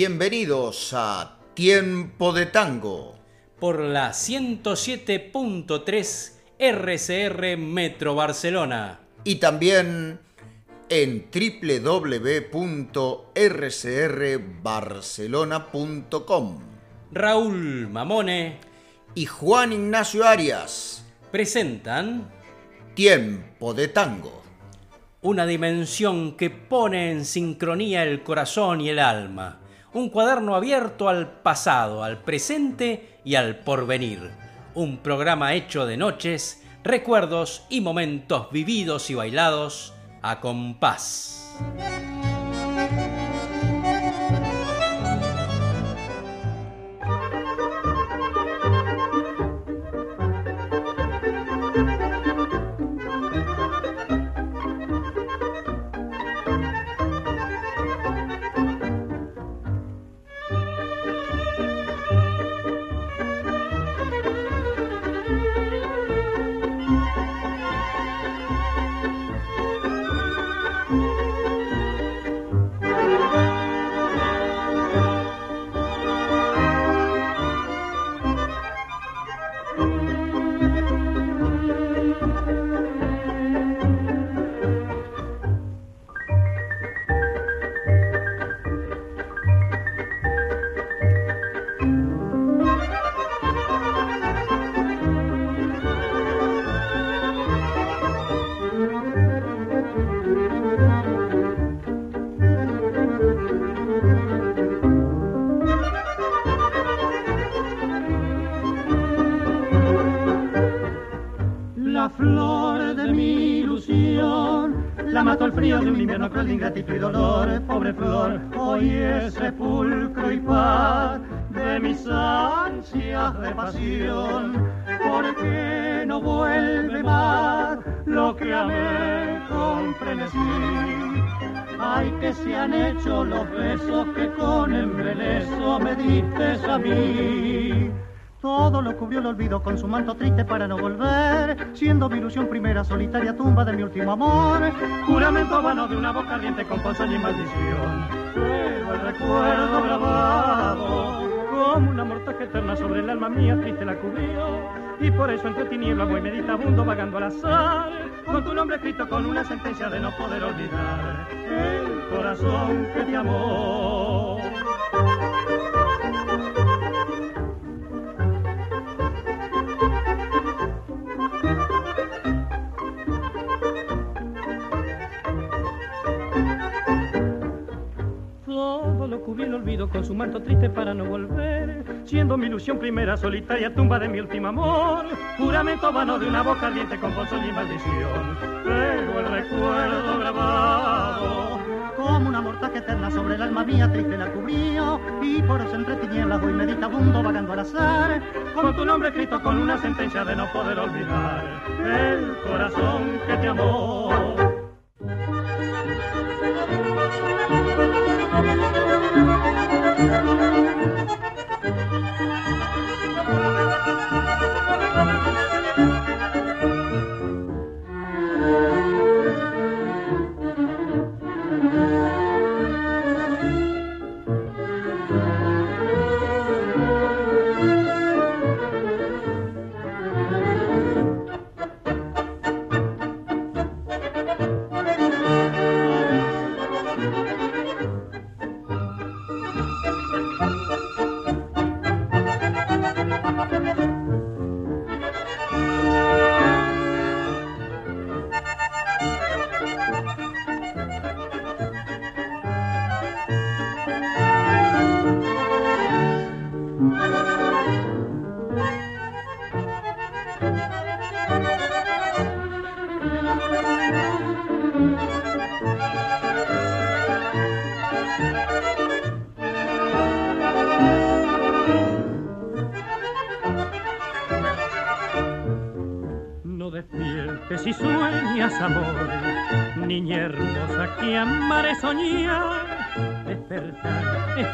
Bienvenidos a Tiempo de Tango. Por la 107.3 RCR Metro Barcelona. Y también en www.rcrbarcelona.com. Raúl Mamone y Juan Ignacio Arias presentan Tiempo de Tango. Una dimensión que pone en sincronía el corazón y el alma. Un cuaderno abierto al pasado, al presente y al porvenir. Un programa hecho de noches, recuerdos y momentos vividos y bailados a compás. Manto triste para no volver, siendo mi ilusión primera solitaria tumba de mi último amor. Juramento vano de una voz caliente con ponzoña y maldición. Pero el recuerdo grabado, como una mortaja eterna sobre el alma mía triste la cubrió. Y por eso entre tinieblas voy meditabundo vagando al azar, con tu nombre escrito con una sentencia de no poder olvidar el corazón que te amó. El olvido con su manto triste para no volver, siendo mi ilusión primera solitaria tumba de mi último amor, juramento vano de una voz caliente con bolsón y maldición, pero el recuerdo grabado como una mortaja eterna sobre el alma mía triste la cubrió. Y por entre tinieblas voy meditabundo vagando al azar. Con tu nombre escrito con una sentencia de no poder olvidar. El corazón que te amó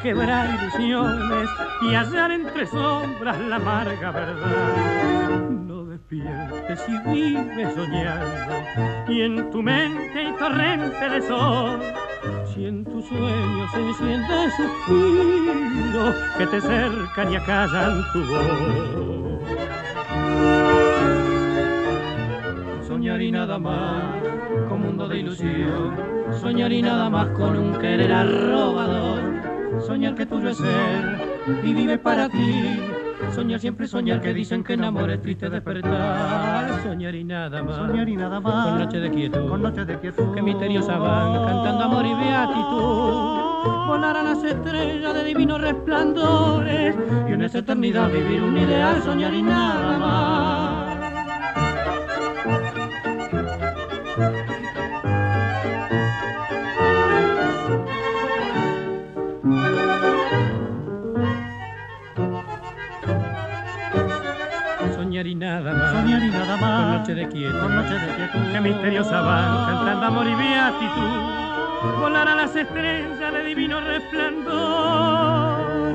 quebrar ilusiones y hallar entre sombras la amarga verdad. No despiertes y vives soñando y en tu mente hay torrente de sol Si en tus sueños se enciende suspiro que te cercan y acallan tu voz. Soñar y nada más con mundo de ilusión. Soñar y nada más con un querer arrobador. Soñar que tuyo es ser y vive para ti Soñar siempre soñar que dicen que enamor es triste despertar. Soñar y nada más. Soñar y nada más. Con noche de quietud. Con noche de quietud. Que misteriosa van cantando amor y beatitud. Volar a las estrellas de divinos resplandores. Y en esa eternidad vivir un ideal. Soñar y nada más. Nada más. Soñar y nada más. Con noche de quietud. Con noche de quietud. Que misteriosa van cantando amor y beatitud. Volar a las estrellas de divino resplandor.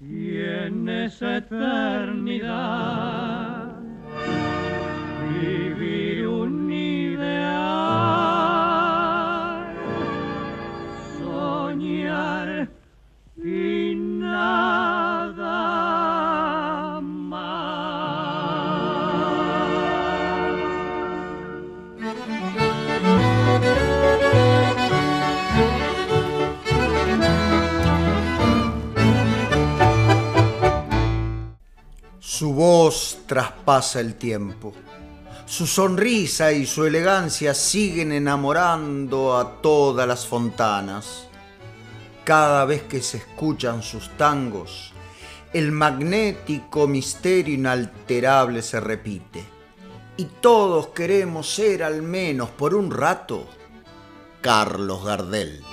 Y en esa eternidad Su voz traspasa el tiempo. Su sonrisa y su elegancia siguen enamorando a todas las fontanas. Cada vez que se escuchan sus tangos, el magnético misterio inalterable se repite. Y todos queremos ser al menos por un rato Carlos Gardel.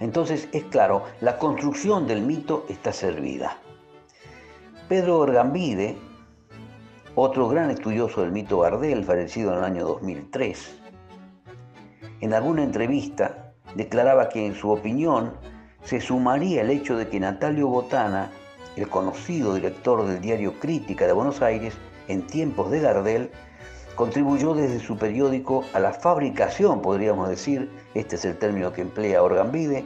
Entonces, es claro, la construcción del mito está servida. Pedro Orgambide, otro gran estudioso del mito Gardel, fallecido en el año 2003, en alguna entrevista declaraba que en su opinión se sumaría el hecho de que Natalio Botana, el conocido director del diario Crítica de Buenos Aires, en tiempos de Gardel, contribuyó desde su periódico a la fabricación, podríamos decir, este es el término que emplea Orgambide,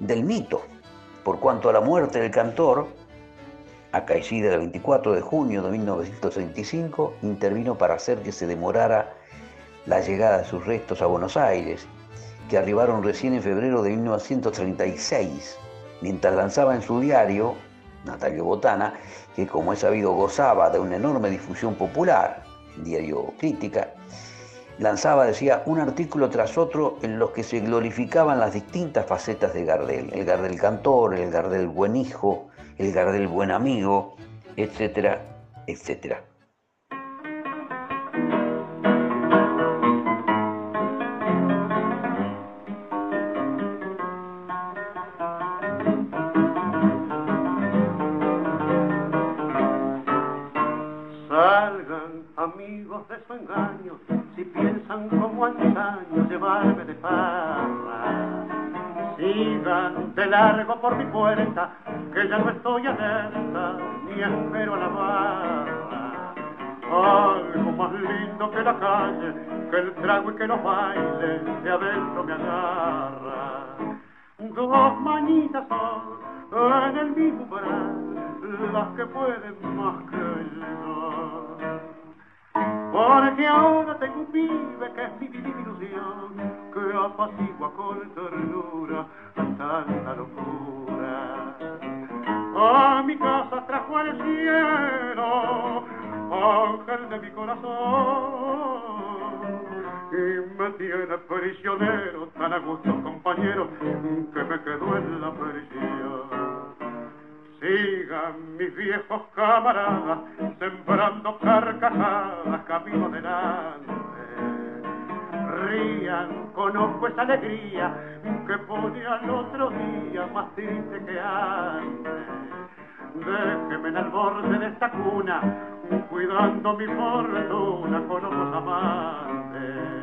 del mito, por cuanto a la muerte del cantor, acaecida el 24 de junio de 1935, intervino para hacer que se demorara la llegada de sus restos a Buenos Aires, que arribaron recién en febrero de 1936, mientras lanzaba en su diario, Natalio Botana, que como es sabido gozaba de una enorme difusión popular, diario Crítica, lanzaba, decía, un artículo tras otro en los que se glorificaban las distintas facetas de Gardel, el Gardel cantor, el Gardel buen hijo, el Gardel buen amigo, etcétera, etcétera. Largo por mi puerta, que ya no estoy alerta, ni espero a la barra. Algo más lindo que la calle, que el trago y que los bailes de adentro me agarra. Dos manitas son en el mismo brazo, las que pueden más que yo. Porque ahora tengo un pibe que es mi ilusión, que apacigua con ternura tanta locura. A mi casa trajo el cielo, ángel de mi corazón, y me tiene prisionero, tan a gusto compañero, que me quedo en la prisión. Sigan mis viejos camaradas sembrando carcajadas camino adelante. Rían, conozco esa alegría que pone al otro día más triste que antes. Déjeme en el borde de esta cuna, cuidando mi fortuna con otros amantes.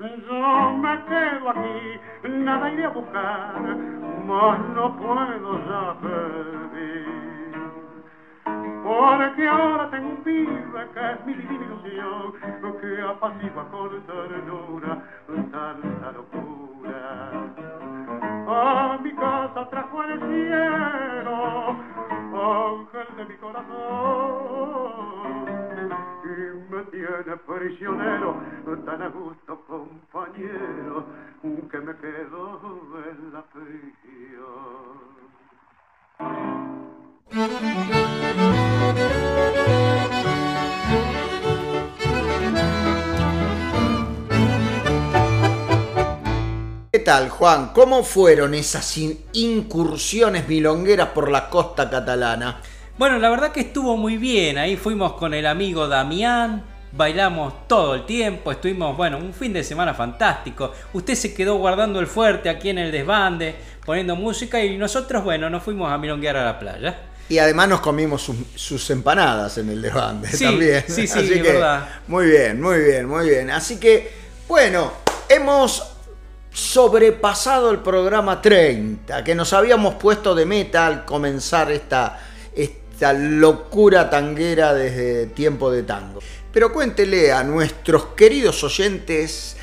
Yo me quedo aquí, nada iré a buscar, mas no puedo ya pedir. porque ahora tengo un pibe que es mi divina ilusión, que apacigua con ternura tanta locura. A mi casa trajo el cielo, ángel de mi corazón, me tiene prisionero, tan a gusto compañero, que me quedo en la prisión. ¿Qué tal, Juan? ¿Cómo fueron esas incursiones milongueras por la costa catalana? Bueno, la verdad que estuvo muy bien. Ahí fuimos con el amigo Damián, bailamos todo el tiempo, estuvimos, bueno, un fin de semana fantástico. Usted se quedó guardando el fuerte aquí en el desbande, poniendo música y nosotros, bueno, nos fuimos a milonguear a la playa. Y además nos comimos sus, empanadas en el desbande también. Sí, sí, Así verdad. Muy bien, muy bien, muy bien. Así que, bueno, hemos sobrepasado el programa 30, que nos habíamos puesto de meta al comenzar esta, esta locura tanguera desde tiempo de tango. Pero cuéntele a nuestros queridos oyentes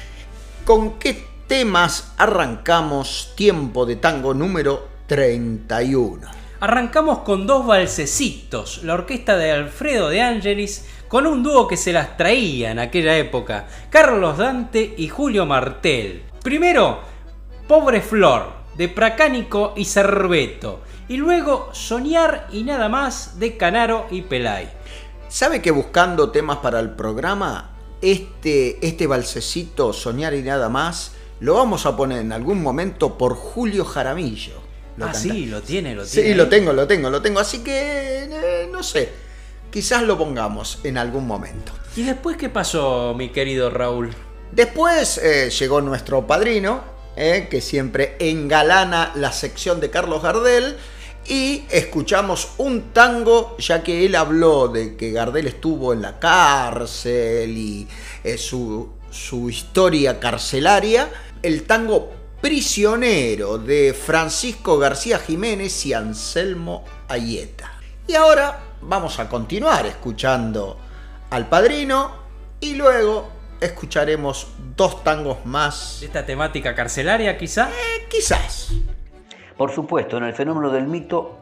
con qué temas arrancamos tiempo de tango número 31. Arrancamos con dos balsecitos, la orquesta de Alfredo de Angelis, con un dúo que se las traía en aquella época, Carlos Dante y Julio Martel. Primero, Pobre Flor, de Pracánico y Cerveto, y luego Soñar y nada más de Canaro y Pelay. ¿Sabe que buscando temas para el programa, este, este balsecito, Soñar y nada más, lo vamos a poner en algún momento por Julio Jaramillo? ah, sí, lo tiene, lo tiene. Sí, lo tengo, lo tengo, lo tengo. Así que, eh, no sé, quizás lo pongamos en algún momento. ¿Y después qué pasó, mi querido Raúl? Después eh, llegó nuestro padrino, eh, que siempre engalana la sección de Carlos Gardel y escuchamos un tango, ya que él habló de que Gardel estuvo en la cárcel y eh, su, su historia carcelaria, el tango Prisionero de Francisco García Jiménez y Anselmo Ayeta. Y ahora vamos a continuar escuchando al padrino y luego escucharemos dos tangos más. ¿Esta temática carcelaria quizá? Eh, quizás. Por supuesto, en el fenómeno del mito,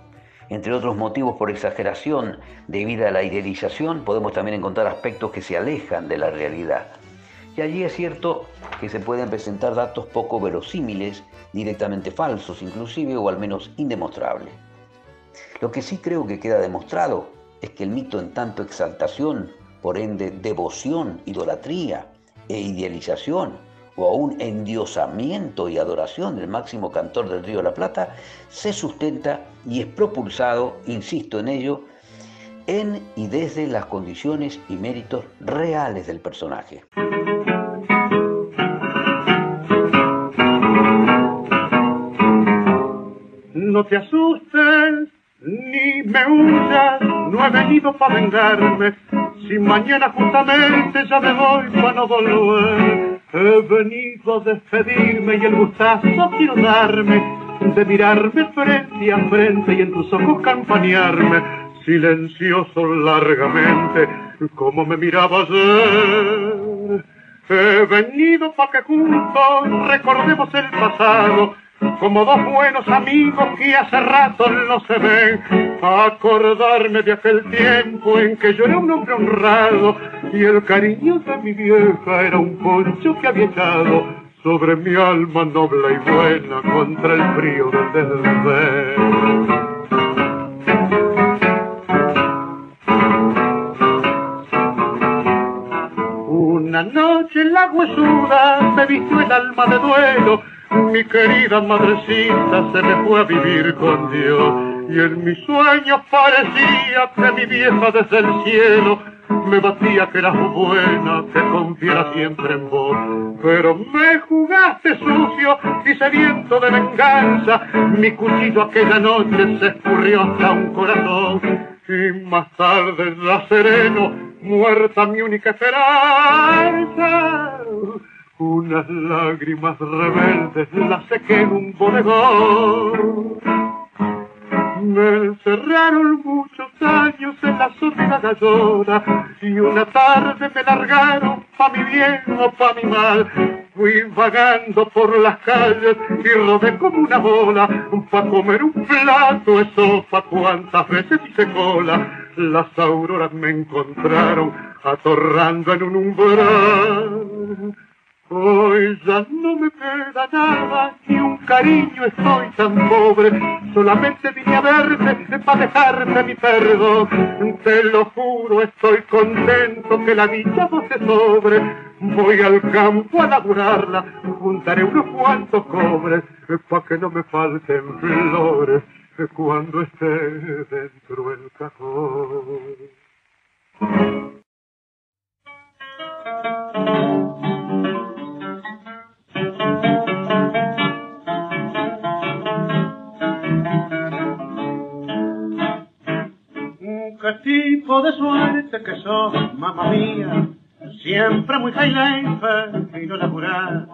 entre otros motivos por exageración debido a la idealización, podemos también encontrar aspectos que se alejan de la realidad. Y allí es cierto que se pueden presentar datos poco verosímiles, directamente falsos inclusive, o al menos indemostrables. Lo que sí creo que queda demostrado es que el mito en tanto exaltación, por ende devoción, idolatría e idealización, o a un endiosamiento y adoración del máximo cantor del Río de la Plata, se sustenta y es propulsado, insisto en ello, en y desde las condiciones y méritos reales del personaje. No te asustes, ni me huyas, no he venido para vengarme, si mañana justamente ya me voy para no volver. He venido a despedirme y el gustazo quiero darme de mirarme frente a frente y en tus ojos campanearme silencioso largamente como me mirabas ayer. He venido para que juntos recordemos el pasado como dos buenos amigos que hace rato no se ven, acordarme de aquel tiempo en que yo era un hombre honrado y el cariño de mi vieja era un poncho que había echado sobre mi alma noble y buena contra el frío del desdén. Una noche en la huesuda me vistió el alma de duelo mi querida madrecita se me fue a vivir con Dios y en mis sueños parecía que mi vieja desde el cielo me batía que eras buena, que confiara siempre en vos. Pero me jugaste sucio y sediento de venganza, mi cuchillo aquella noche se escurrió hasta un corazón. Y más tarde la sereno, muerta mi única esperanza unas lágrimas rebeldes las sequé en un bodegón. Me encerraron muchos años en la zona gallona y una tarde me largaron pa' mi bien o pa' mi mal. Fui vagando por las calles y rodé como una bola pa' comer un plato de sopa cuantas veces hice cola. Las auroras me encontraron atorrando en un umbral. Hoy ya no me queda nada, ni un cariño estoy tan pobre, solamente vine a verte para dejarte mi perdón. Te lo juro, estoy contento que la dicha no se sobre. Voy al campo a laburarla, juntaré unos cuantos cobres, pa' que no me falten flores cuando esté dentro el cajón. ¿Qué tipo de suerte que sos, mamá mía? Siempre muy high life y no laburar.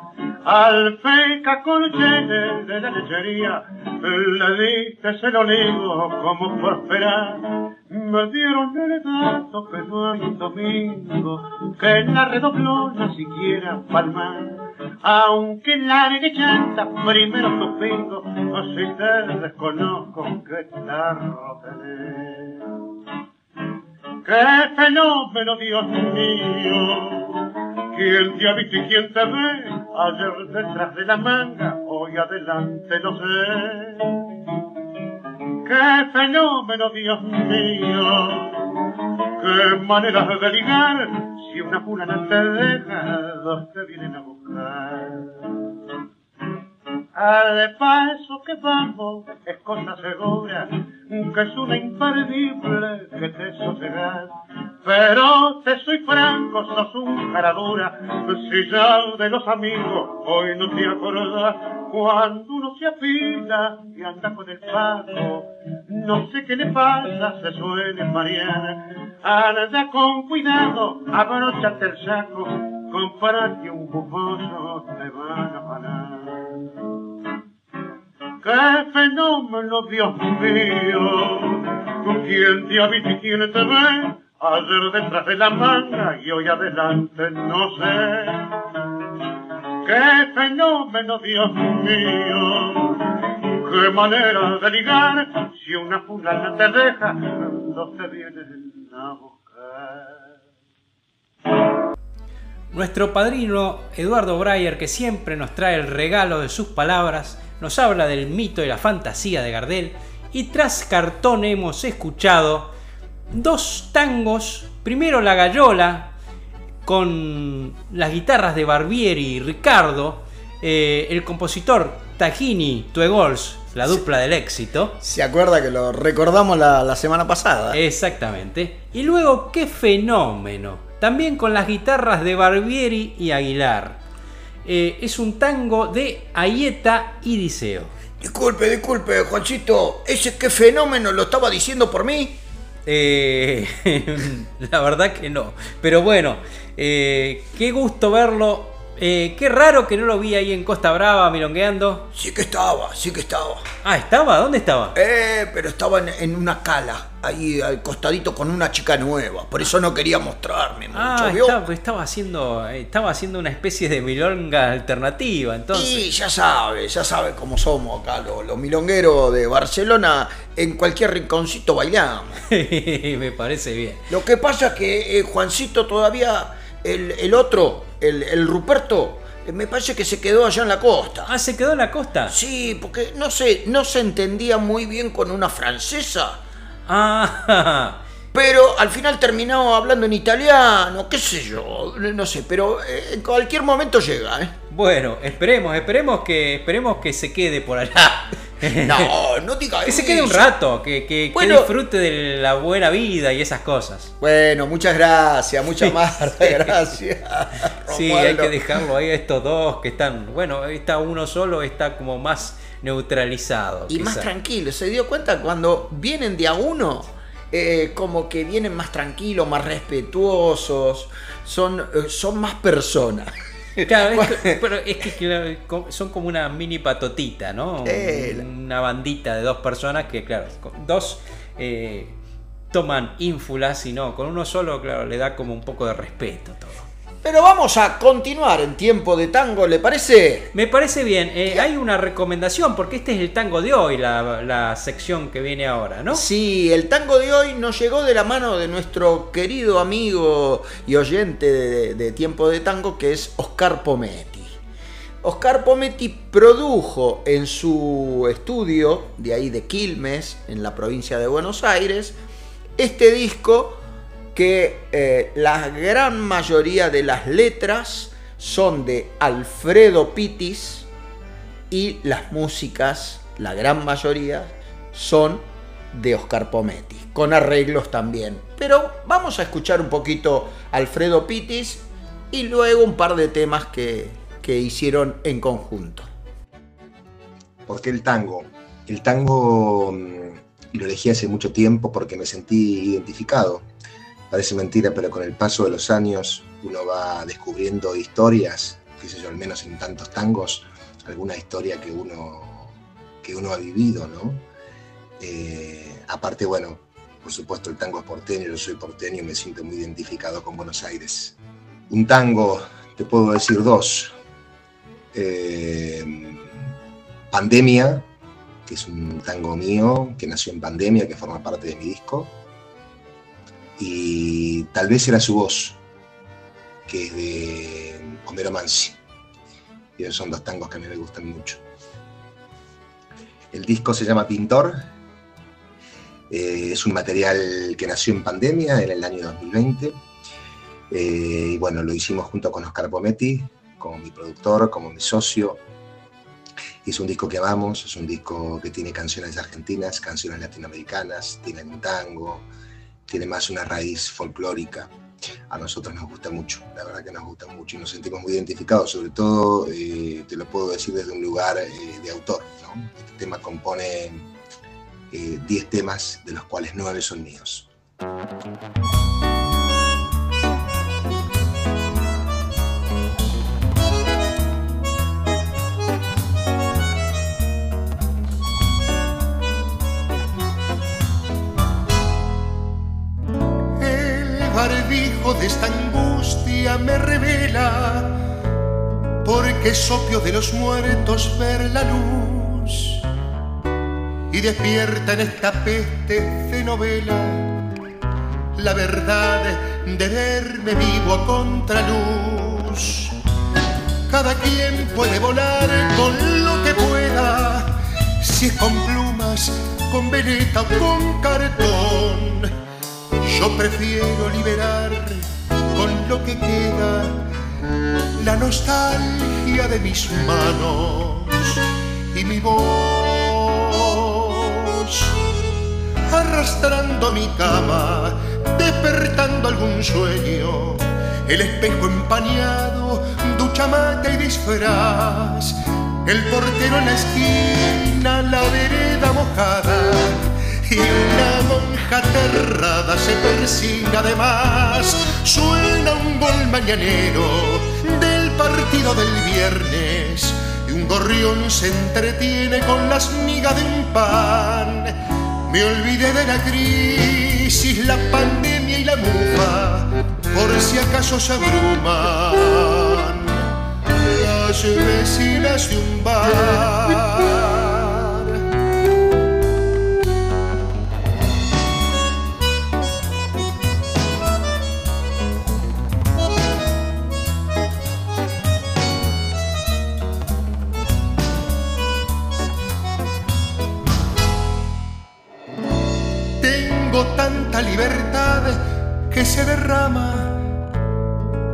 Al feca colchete de la lechería le dije se lo digo como prosperar. Me dieron el dato que no hay domingo que la redoblona siquiera palmar. Aunque largue chanta primero suspiro, si te desconozco que tarro tenés. ¡Qué fenómeno, Dios mío! ¿Quién te ha visto y quién te ve? Ayer detrás de la manga, hoy adelante no sé. ¡Qué fenómeno, Dios mío! ¡Qué maneras de ligar! Si una fulana te deja, dos te vienen a buscar. Al paso que vamos es cosa segura, que es una imperdible que te sosegas. Pero te soy franco, sos un cara dura, si ya de los amigos hoy no te acordás, cuando uno se apila y anda con el paso, no sé qué le pasa, se suele marear, anda con cuidado, abróchate el saco, comprate un bufoso, te van a parar. ¡Qué fenómeno, Dios mío! ¿Con quién te habita y quién te ve? Ayer detrás de la manga y hoy adelante no sé. ¡Qué fenómeno, Dios mío! ¡Qué manera de ligar! Si una fulana te deja, no te vienen a buscar. Nuestro padrino Eduardo Breyer, que siempre nos trae el regalo de sus palabras, nos habla del mito y la fantasía de Gardel y tras cartón hemos escuchado dos tangos, primero la gallola con las guitarras de Barbieri y Ricardo, eh, el compositor Tajini Tuegols, la dupla del éxito. ¿Se acuerda que lo recordamos la, la semana pasada? Exactamente. Y luego, qué fenómeno. También con las guitarras de Barbieri y Aguilar. Eh, es un tango de Ayeta y Diceo. Disculpe, disculpe, Juanchito, ¿ese qué fenómeno lo estaba diciendo por mí? Eh, la verdad que no. Pero bueno, eh, qué gusto verlo. Eh, qué raro que no lo vi ahí en Costa Brava milongueando. Sí que estaba, sí que estaba. Ah, ¿estaba? ¿Dónde estaba? Eh, pero estaba en, en una cala, ahí al costadito con una chica nueva. Por eso no quería mostrarme mucho, Ah, ¿vio? estaba, estaba haciendo, estaba haciendo una especie de milonga alternativa, entonces. Y ya sabe, ya sabe cómo somos acá, los, los milongueros de Barcelona. En cualquier rinconcito bailamos. Me parece bien. Lo que pasa es que eh, Juancito todavía, el, el otro, el, el Ruperto, eh, me parece que se quedó allá en la costa. Ah, ¿se quedó en la costa? Sí, porque no sé, no se entendía muy bien con una francesa. Ah, Pero al final terminó hablando en italiano, qué sé yo, no sé, pero eh, en cualquier momento llega, ¿eh? bueno, esperemos, esperemos que, esperemos que se quede por allá. No, no diga Que se quede un eso. rato, que, que- que disfrute de la buena vida y esas cosas. Bueno, muchas gracias, muchas más gracias. Sí, hay que dejarlo ahí a estos dos que están, bueno, está uno solo, está como más neutralizado. Y más tranquilo, ¿se dio cuenta cuando vienen de a uno? Eh, como que vienen más tranquilos, más respetuosos, son, eh, son más personas. Claro, pero es que son como una mini patotita, ¿no? Eh, una bandita de dos personas que, claro, dos eh, toman ínfulas y no, con uno solo, claro, le da como un poco de respeto todo. Pero vamos a continuar en tiempo de tango, ¿le parece? Me parece bien. Eh, hay una recomendación, porque este es el tango de hoy, la, sección que viene ahora, ¿no? Sí, el tango de hoy nos llegó de la mano de nuestro querido amigo y oyente de, de tiempo de tango, que es Oscar Pometti. Oscar Pometti produjo en su estudio, de ahí de Quilmes, en la provincia de Buenos Aires, este disco que eh, la gran mayoría de las letras son de Alfredo Pitis y las músicas, la gran mayoría, son de Oscar Pometti, con arreglos también. Pero vamos a escuchar un poquito Alfredo Pitis y luego un par de temas que, que hicieron en conjunto. ¿Por qué el tango? El tango mm, lo elegí hace mucho tiempo porque me sentí identificado Parece mentira, pero con el paso de los años uno va descubriendo historias, qué sé yo, al menos en tantos tangos, alguna historia que uno, que uno ha vivido, ¿no? Eh, aparte, bueno, por supuesto el tango es porteño, yo soy porteño y me siento muy identificado con Buenos Aires. Un tango, te puedo decir dos. Eh, Pandemia, que es un tango mío, que nació en pandemia, que forma parte de mi disco y tal vez era su voz, que es de Homero Mansi. Y esos son dos tangos que a mí me gustan mucho. El disco se llama Pintor. Eh, es un material que nació en pandemia, en el año 2020. Eh, y bueno, lo hicimos junto con Oscar Pometti, como mi productor, como mi socio. Es un disco que amamos, es un disco que tiene canciones argentinas, canciones latinoamericanas, tiene un tango, tiene más una raíz folclórica. A nosotros nos gusta mucho, la verdad que nos gusta mucho y nos sentimos muy identificados, sobre todo, eh, te lo puedo decir desde un lugar eh, de autor. Este tema compone 10 eh, temas, de los cuales 9 son míos. De esta angustia me revela, porque es opio de los muertos ver la luz y despierta en esta peste de novela la verdad de verme vivo a contraluz. Cada quien puede volar con lo que pueda, si es con plumas, con veleta o con cartón yo prefiero liberar con lo que queda la nostalgia de mis manos y mi voz arrastrando mi cama, despertando algún sueño, el espejo empañado, ducha mate y disfraz, el portero en la esquina, la vereda mojada y una monja aterrada se persigue además. Suena un gol mañanero del partido del viernes y un gorrión se entretiene con las migas de un pan. Me olvidé de la crisis, la pandemia y la mufa, por si acaso se abruman las vecinas de un bar. Tanta libertad que se derrama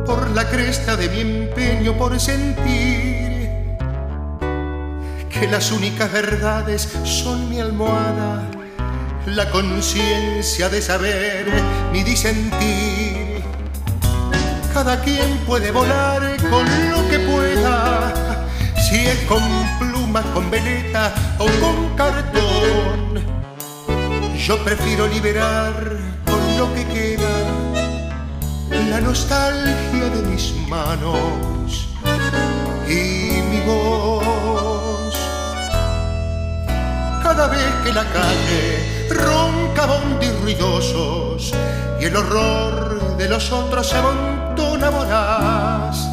por la cresta de mi empeño por sentir que las únicas verdades son mi almohada, la conciencia de saber mi disentir. Cada quien puede volar con lo que pueda, si es con plumas, con veleta o con cartón yo prefiero liberar con lo que queda la nostalgia de mis manos y mi voz. Cada vez que la calle ronca bondis ruidosos y el horror de los otros se amontona voraz,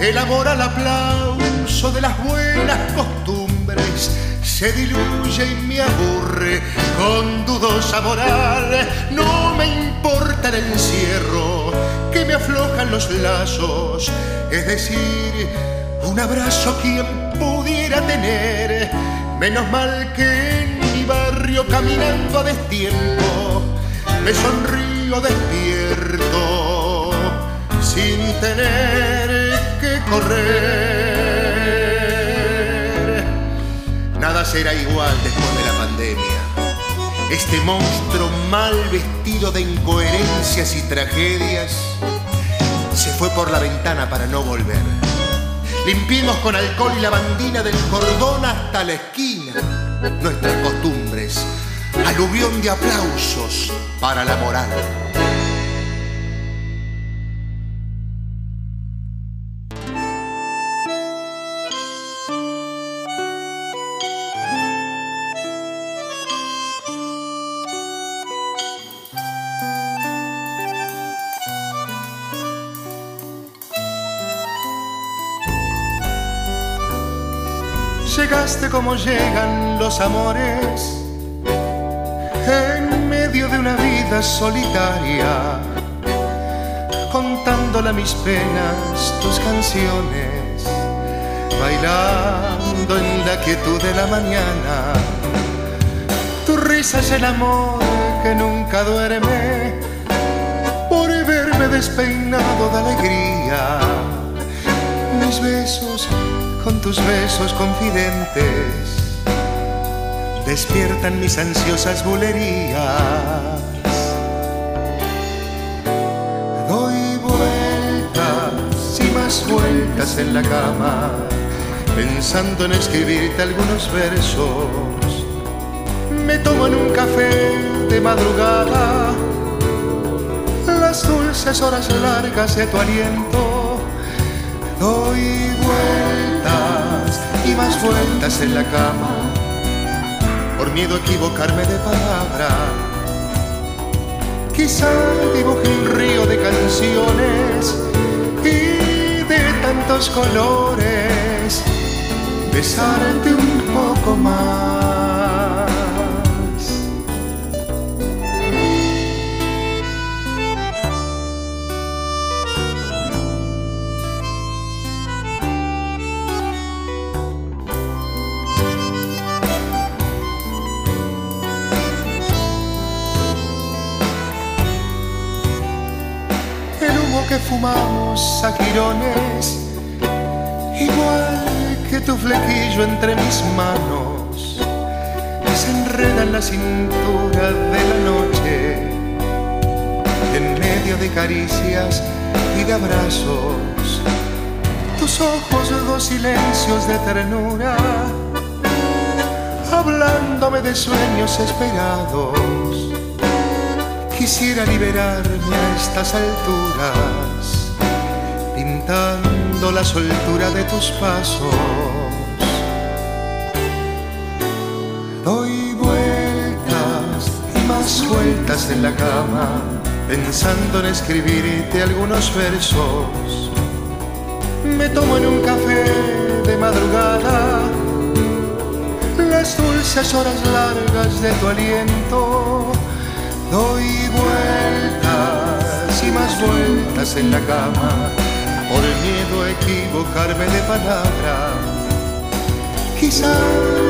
el amor al aplauso de las buenas costumbres se diluye y me aburre con dudosa moral. No me importa el encierro que me aflojan los lazos, es decir, un abrazo quien pudiera tener. Menos mal que en mi barrio caminando a destiempo me sonrío despierto sin tener que correr. Será igual después de la pandemia. Este monstruo mal vestido de incoherencias y tragedias se fue por la ventana para no volver. Limpiemos con alcohol y lavandina del cordón hasta la esquina nuestras costumbres. Aluvión de aplausos para la moral. Como llegan los amores en medio de una vida solitaria, contándole a mis penas tus canciones, bailando en la quietud de la mañana. Tu risa es el amor que nunca duerme por verme despeinado de alegría. Mis besos con tus besos confidentes despiertan mis ansiosas bulerías. Doy vueltas y más vueltas en la cama, pensando en escribirte algunos versos. Me tomo en un café de madrugada las dulces horas largas de tu aliento. Doy vueltas vueltas en la cama por miedo a equivocarme de palabra. Quizá dibuje un río de canciones y de tantos colores, besarte un poco más. A girones, igual que tu flequillo entre mis manos, se enreda en la cintura de la noche, en medio de caricias y de abrazos, tus ojos dos silencios de ternura, hablándome de sueños esperados. Quisiera liberarme a estas alturas, pintando la soltura de tus pasos. Doy vueltas y más vueltas en la cama, pensando en escribirte algunos versos. Me tomo en un café de madrugada las dulces horas largas de tu aliento Doy vueltas y más vueltas en la cama por el miedo a equivocarme de palabra. Quizá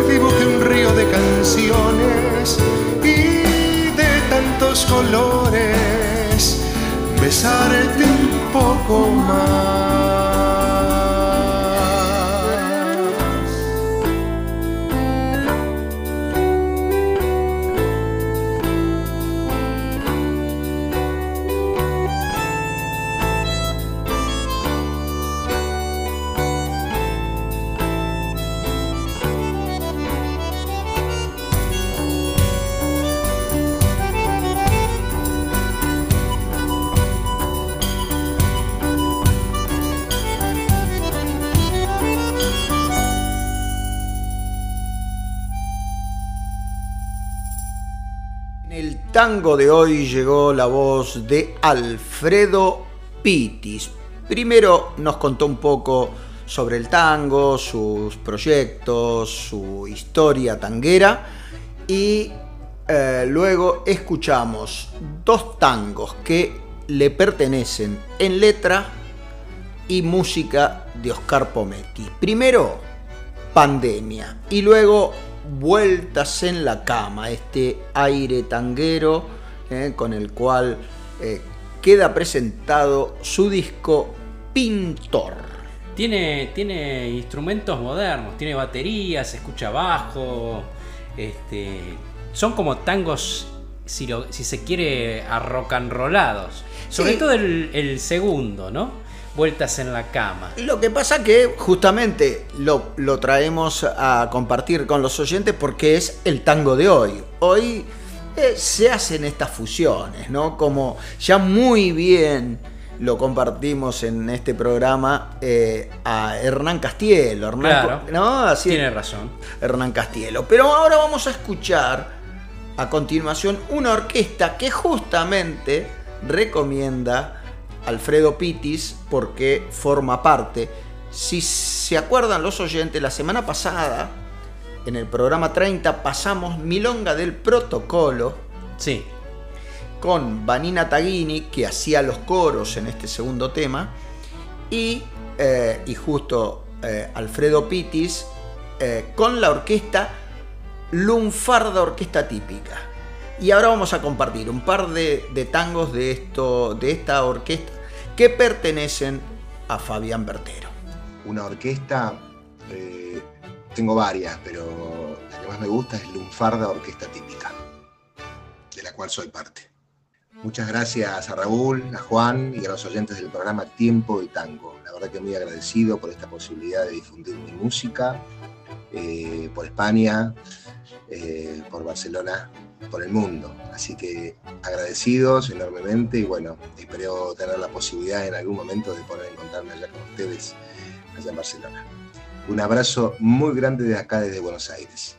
dibuje un río de canciones y de tantos colores, besarte un poco más. Tango de hoy llegó la voz de Alfredo Pitis. Primero nos contó un poco sobre el tango, sus proyectos, su historia tanguera y eh, luego escuchamos dos tangos que le pertenecen en letra y música de Oscar Pometti. Primero, Pandemia y luego Vueltas en la cama, este aire tanguero eh, con el cual eh, queda presentado su disco Pintor. Tiene, tiene instrumentos modernos, tiene baterías, se escucha bajo, este, son como tangos, si, se quiere, a rock and rollados. Sobre todo el, el segundo, ¿no? Vueltas en la cama. Lo que pasa que justamente lo, traemos a compartir con los oyentes porque es el tango de hoy. Hoy eh, se hacen estas fusiones, ¿no? Como ya muy bien lo compartimos en este programa eh, a Hernán Castielo. Hernán, ¿no? Así, tiene razón. Hernán Castielo. Pero ahora vamos a escuchar a continuación una orquesta que justamente recomienda Alfredo Pitis porque forma parte. Si se acuerdan los oyentes, la semana pasada, en el programa 30, pasamos Milonga del Protocolo. Sí. Con Vanina Taghini, que hacía los coros en este segundo tema. Y, eh, y justo eh, Alfredo Pitis eh, con la orquesta Lunfarda Orquesta Típica. Y ahora vamos a compartir un par de, tangos de, esto, de esta orquesta que pertenecen a Fabián Bertero. Una orquesta, eh, tengo varias, pero la que más me gusta es Lunfarda Orquesta Típica, de la cual soy parte. Muchas gracias a Raúl, a Juan y a los oyentes del programa Tiempo y Tango. La verdad que muy agradecido por esta posibilidad de difundir mi música eh, por España, eh, por Barcelona por el mundo. Así que agradecidos enormemente y bueno, espero tener la posibilidad en algún momento de poder encontrarme allá con ustedes, allá en Barcelona. Un abrazo muy grande de acá desde Buenos Aires.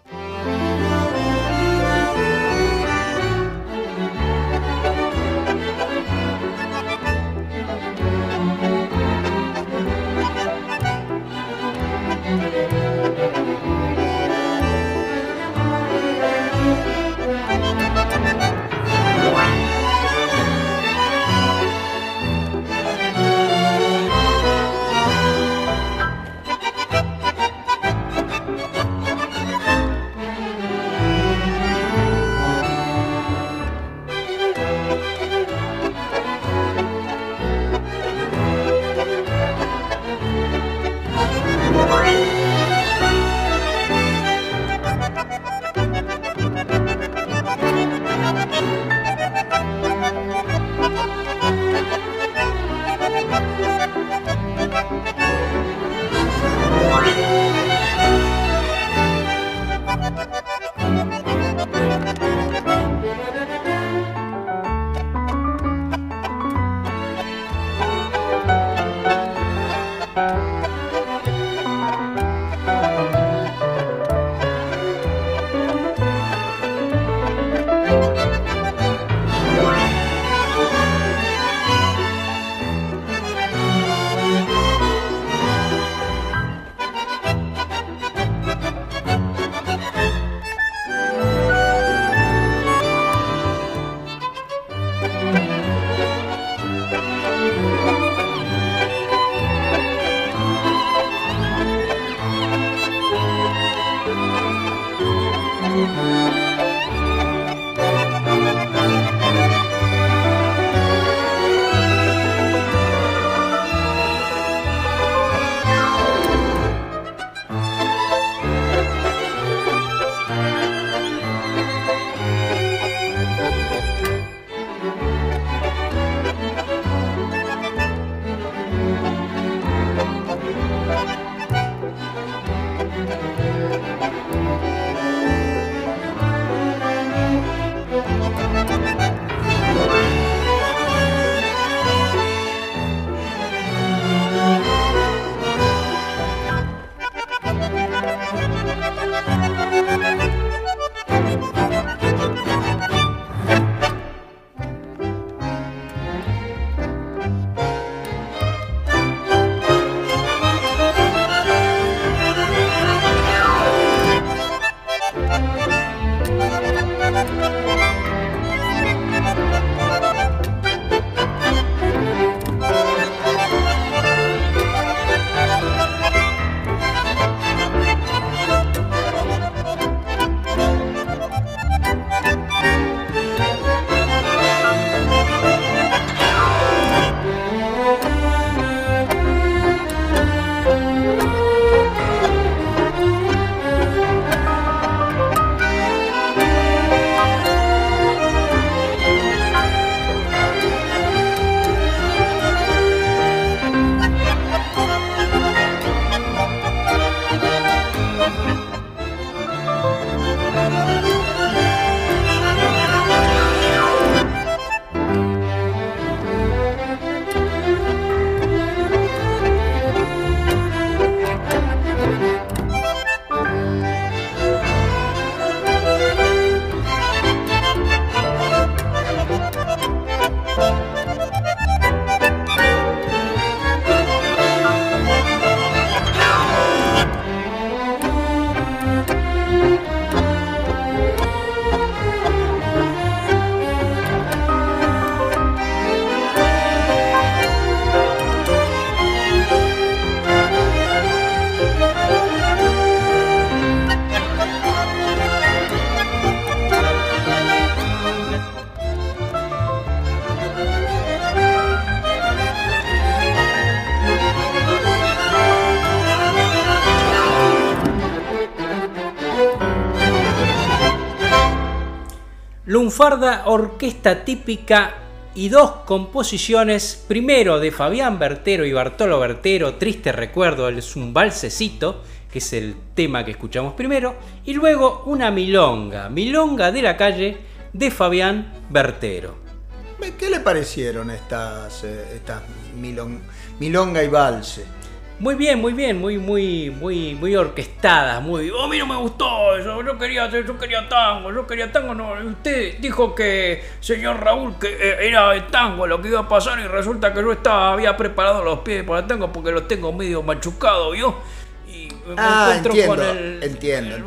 Lunfarda, orquesta típica y dos composiciones, primero de Fabián Bertero y Bartolo Bertero, Triste Recuerdo, es un balsecito, que es el tema que escuchamos primero, y luego una milonga, milonga de la calle de Fabián Bertero. ¿Qué le parecieron estas, eh, estas milonga y valse? Muy bien, muy bien, muy, muy, muy, muy orquestadas, muy. Oh, a mí no me gustó eso, yo quería, yo quería tango, yo quería tango. Usted dijo que, señor Raúl, que eh, era de tango lo que iba a pasar y resulta que yo estaba, había preparado los pies para el tango porque los tengo medio machucados, ¿vio? ah, entiendo, con el, entiendo,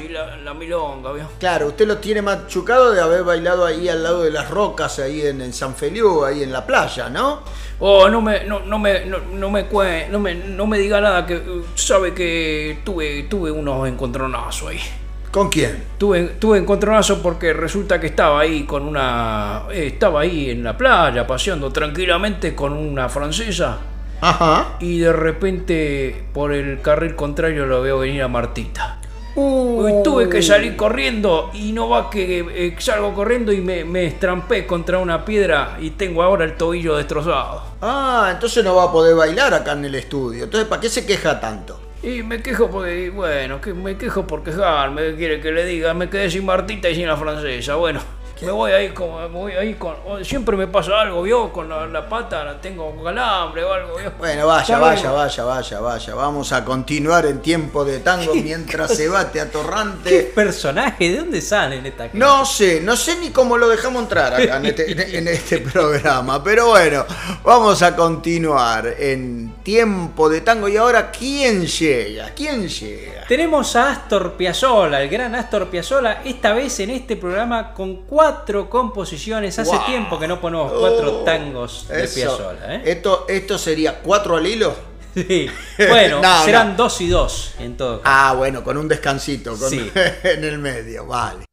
y la, milonga, ¿vio? Claro, usted lo tiene machucado de haber bailado ahí al lado de las rocas, ahí en, San Feliu, ahí en la playa, ¿no? Oh, no me, no, no me, no, no me, no me, no me diga nada que sabe que tuve, tuve unos encontronazos ahí. ¿Con quién? Tuve, tuve encontronazo porque resulta que estaba ahí con una. Eh, estaba ahí en la playa paseando tranquilamente con una francesa Ajá. Y de repente, por el carril contrario, lo veo venir a Martita. Y tuve que salir corriendo y no va que eh, salgo corriendo y me, me, estrampé contra una piedra y tengo ahora el tobillo destrozado. Ah, entonces no va a poder bailar acá en el estudio. Entonces, ¿para qué se queja tanto? Y me quejo porque, bueno, que me quejo por quejarme, quiere que le diga, me quedé sin Martita y sin la francesa, bueno. Me voy ahí como, me voy ahí con, siempre me pasa algo, vio, con la, pata la tengo calambre o algo, Bueno, vaya, vaya, vaya, vaya, vaya. Vamos a continuar en tiempo de tango mientras se bate atorrante. ¿Qué personaje? ¿De dónde sale en esta No sé, no sé ni cómo lo dejamos entrar acá en este, en este programa, pero bueno, vamos a continuar en tiempo de tango y ahora ¿quién llega? ¿Quién llega? Tenemos a Astor Piazzolla, el gran Astor Piazzolla, esta vez en este programa con cuatro cuatro composiciones. Hace tiempo que no ponemos cuatro oh, tangos de Piazzolla. ¿eh? Esto, ¿Esto sería cuatro al hilo? Sí. Bueno, serán dos y dos en todo caso. Ah, bueno, con un descansito en el medio, vale.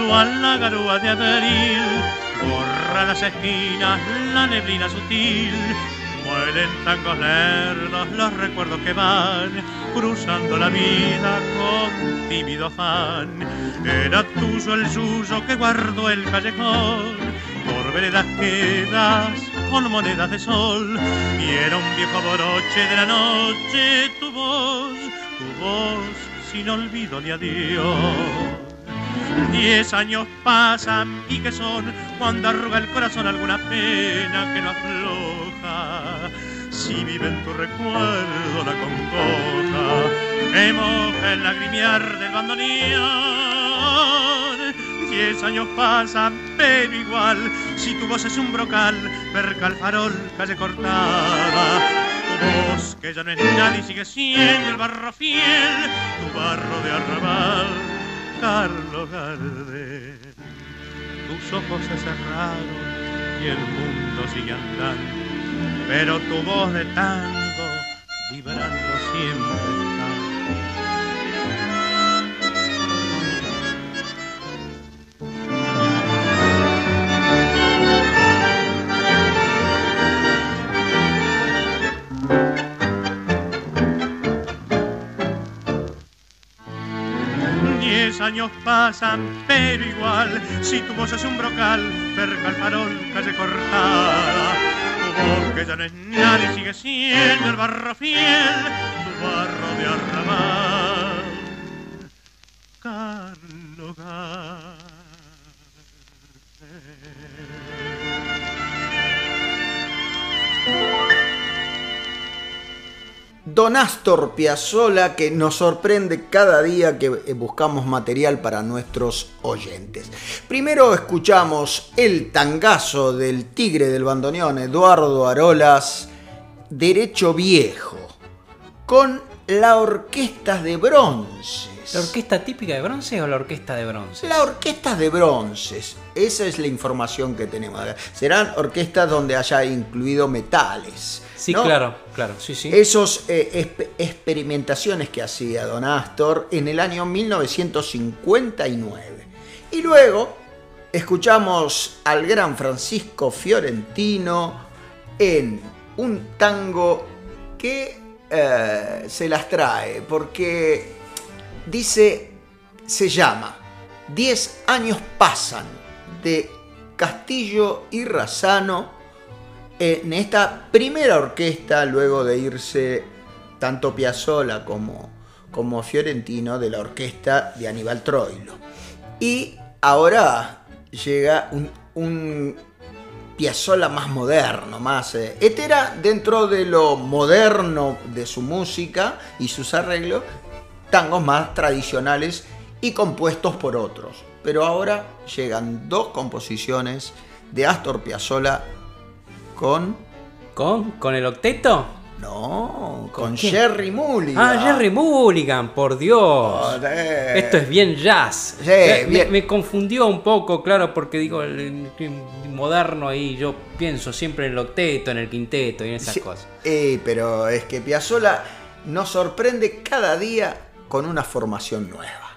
A la garúa de abril, borra las esquinas, la neblina sutil, mueren tangos lerdos los recuerdos que van cruzando la vida con tímido afán. Era tuyo el suyo que guardó el callejón, por veredas quedas con monedas de sol, y era un viejo boroche de la noche tu voz, tu voz sin olvido ni adiós. Diez años pasan y que son cuando arruga el corazón alguna pena que no afloja. Si vive en tu recuerdo la concoja, que moja el lagrimiar del bandoneón. Diez años pasan, pero igual, si tu voz es un brocal, perca el farol, calle cortada. Tu voz, que ya no es nadie, sigue siendo el barro fiel, tu barro de arrabal Carlos Gardel. Tus ojos se cerraron y el mundo sigue andando, pero tu voz de tango vibrando siempre años pasan, pero igual, si tu voz es un brocal, cerca al farol, calle cortada. Tu voz que ya no es nadie, sigue siendo el barro fiel, tu barro de arrabal. Carlos Don Astor Piazzolla que nos sorprende cada día que eh, buscamos material para nuestros oyentes. Primero escuchamos el tangazo del tigre del bandoneón Eduardo Arolas, Derecho Viejo, con la orquesta de bronces. ¿La orquesta típica de bronce o la orquesta de bronce? La orquesta de bronces, esa es la información que tenemos. Serán orquestas donde haya incluido metales. Sí, ¿no? claro, claro, sí, sí. Esos eh, experimentaciones que hacía Don Astor en el año 1959. Y luego escuchamos al gran Francisco Fiorentino en un tango que eh, se las trae porque dice, se llama Diez años pasan de Castillo y Razano en esta primera orquesta, luego de irse tanto Piazzolla como, como Fiorentino de la orquesta de Aníbal Troilo. Y ahora llega un, un Piazzolla más moderno, más eh, hetera dentro de lo moderno de su música y sus arreglos, tangos más tradicionales y compuestos por otros. Pero ahora llegan dos composiciones de Astor Piazzolla con ¿Con? ¿Con el octeto? no, con quién? Jerry Mulligan. Ah, Jerry Mulligan, por Dios. Joder. Esto es bien jazz. Sí, me, bien. me confundió un poco, claro, porque digo, el, el moderno ahí, yo pienso siempre en el octeto, en el quinteto y en esas Sí, cosas. eh, pero es que Piazzolla nos sorprende cada día con una formación nueva.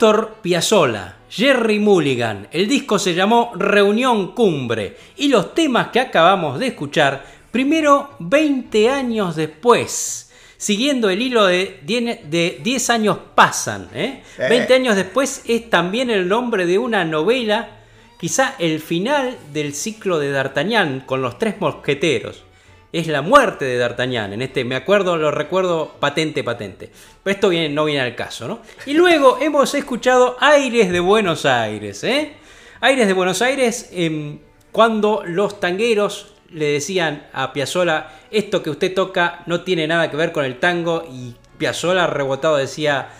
Astor Piazzolla, Jerry Mulligan. El disco se llamó Reunión Cumbre y los temas que acabamos de escuchar, primero 20 años después, siguiendo el hilo de 10 años pasan. ¿eh? 20 años después es también el nombre de una novela, quizá el final del ciclo de D'Artagnan con los tres mosqueteros es la muerte de D'Artagnan. En este, me acuerdo, lo recuerdo patente, patente. Pero esto no viene al caso, ¿no? Y luego hemos escuchado Aires de Buenos Aires, ¿eh? Aires de Buenos Aires, em, cuando los tangueros le decían a Piazzola, esto que usted toca no tiene nada que ver con el tango, y Piazzola rebotado decía,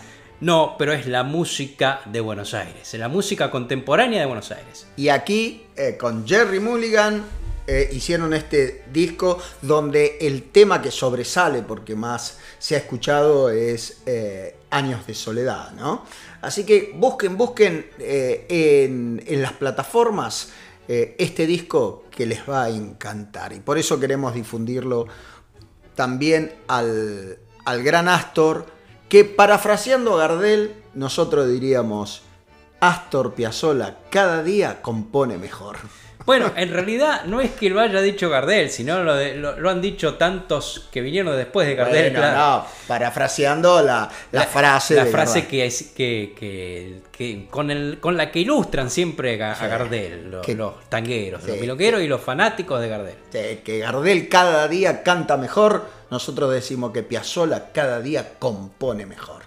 no, pero es la música de Buenos Aires, la música contemporánea de Buenos Aires. Y aquí, eh, con Jerry Mulligan, eh, hicieron este disco donde el tema que sobresale, porque más se ha escuchado, es eh, Años de Soledad, ¿no? Así que busquen, busquen eh, en, las plataformas este disco que les va a encantar. Y por eso queremos difundirlo también al, al gran Astor, que parafraseando a Gardel, nosotros diríamos, Astor Piazzolla cada día compone mejor. Bueno, en realidad no es que lo haya dicho Gardel, sino lo, han dicho tantos que vinieron después de Gardel. no, parafraseando la, frase. La frase que, que, que, con, el, con la que ilustran siempre a, Gardel, los, los tangueros, los milongueros y los fanáticos de Gardel. que Gardel cada día canta mejor, nosotros decimos que Piazzola cada día compone mejor.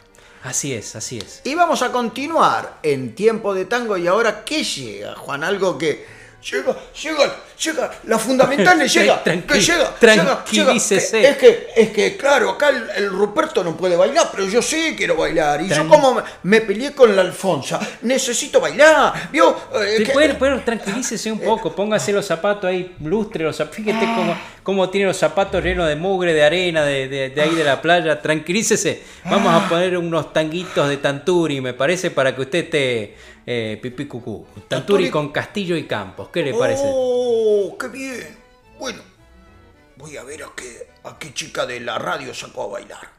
Así es, así es. Y vamos a continuar en tiempo de tango y ahora ¿qué llega, Juan? Algo que llega, llega, llega, la fundamental le llega, que llega, tranquilícese. Es que, es que, claro, acá el, Ruperto no puede bailar, pero yo sí quiero bailar. Y yo como me, peleé con la Alfonsa, necesito bailar, ¿vio? Eh, pero, tranquilícese un poco, póngase los zapatos ahí, lustre los zapatos, fíjate cómo, cómo, tiene los zapatos llenos de mugre, de arena, de, de, ahí de la playa, tranquilícese. Vamos a poner unos tanguitos de Tanturi, me parece, para que usted esté eh, Pipí Cucú. Tanturi con Castillo y Campos. ¿Qué le parece? ¡Oh, qué bien! Bueno, voy a ver a qué, a qué chica de la radio sacó a bailar.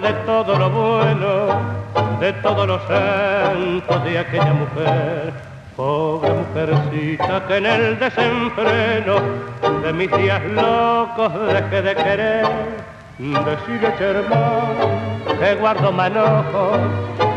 De todo lo bueno, de todos los santos de aquella mujer. Pobre mujercita que en el desenfreno de mis días locos dejé de querer. Decirle hermano que guardo manojos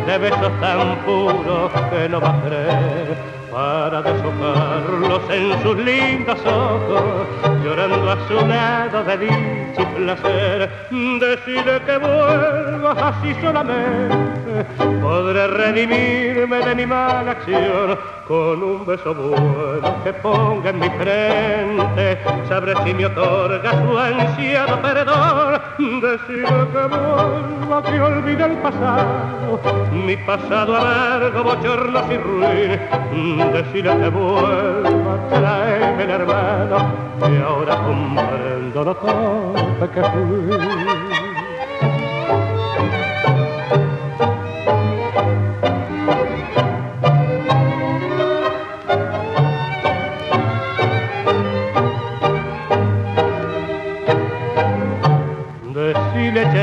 de besos tan puros que no va a creer para deshojarlos en sus lindos ojos, llorando a su lado de dicha placer. Decide que vuelvas así solamente, podré redimirme de mi mala acción con un beso bueno que ponga en mi frente. Sabré si me otorga su ansiado perdón. Decide que vuelva, que olvide el pasado, mi pasado amargo, bochornos y ruin decirle que vuelva, traerme el hermano, y ahora comprendo lo torpe que fui.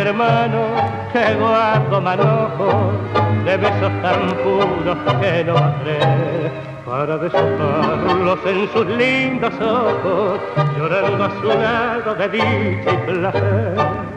Hermano, que guardo manojos de besos tan puros que no va para deshojarlos en sus lindos ojos, llorando a su lado de dicha y placer.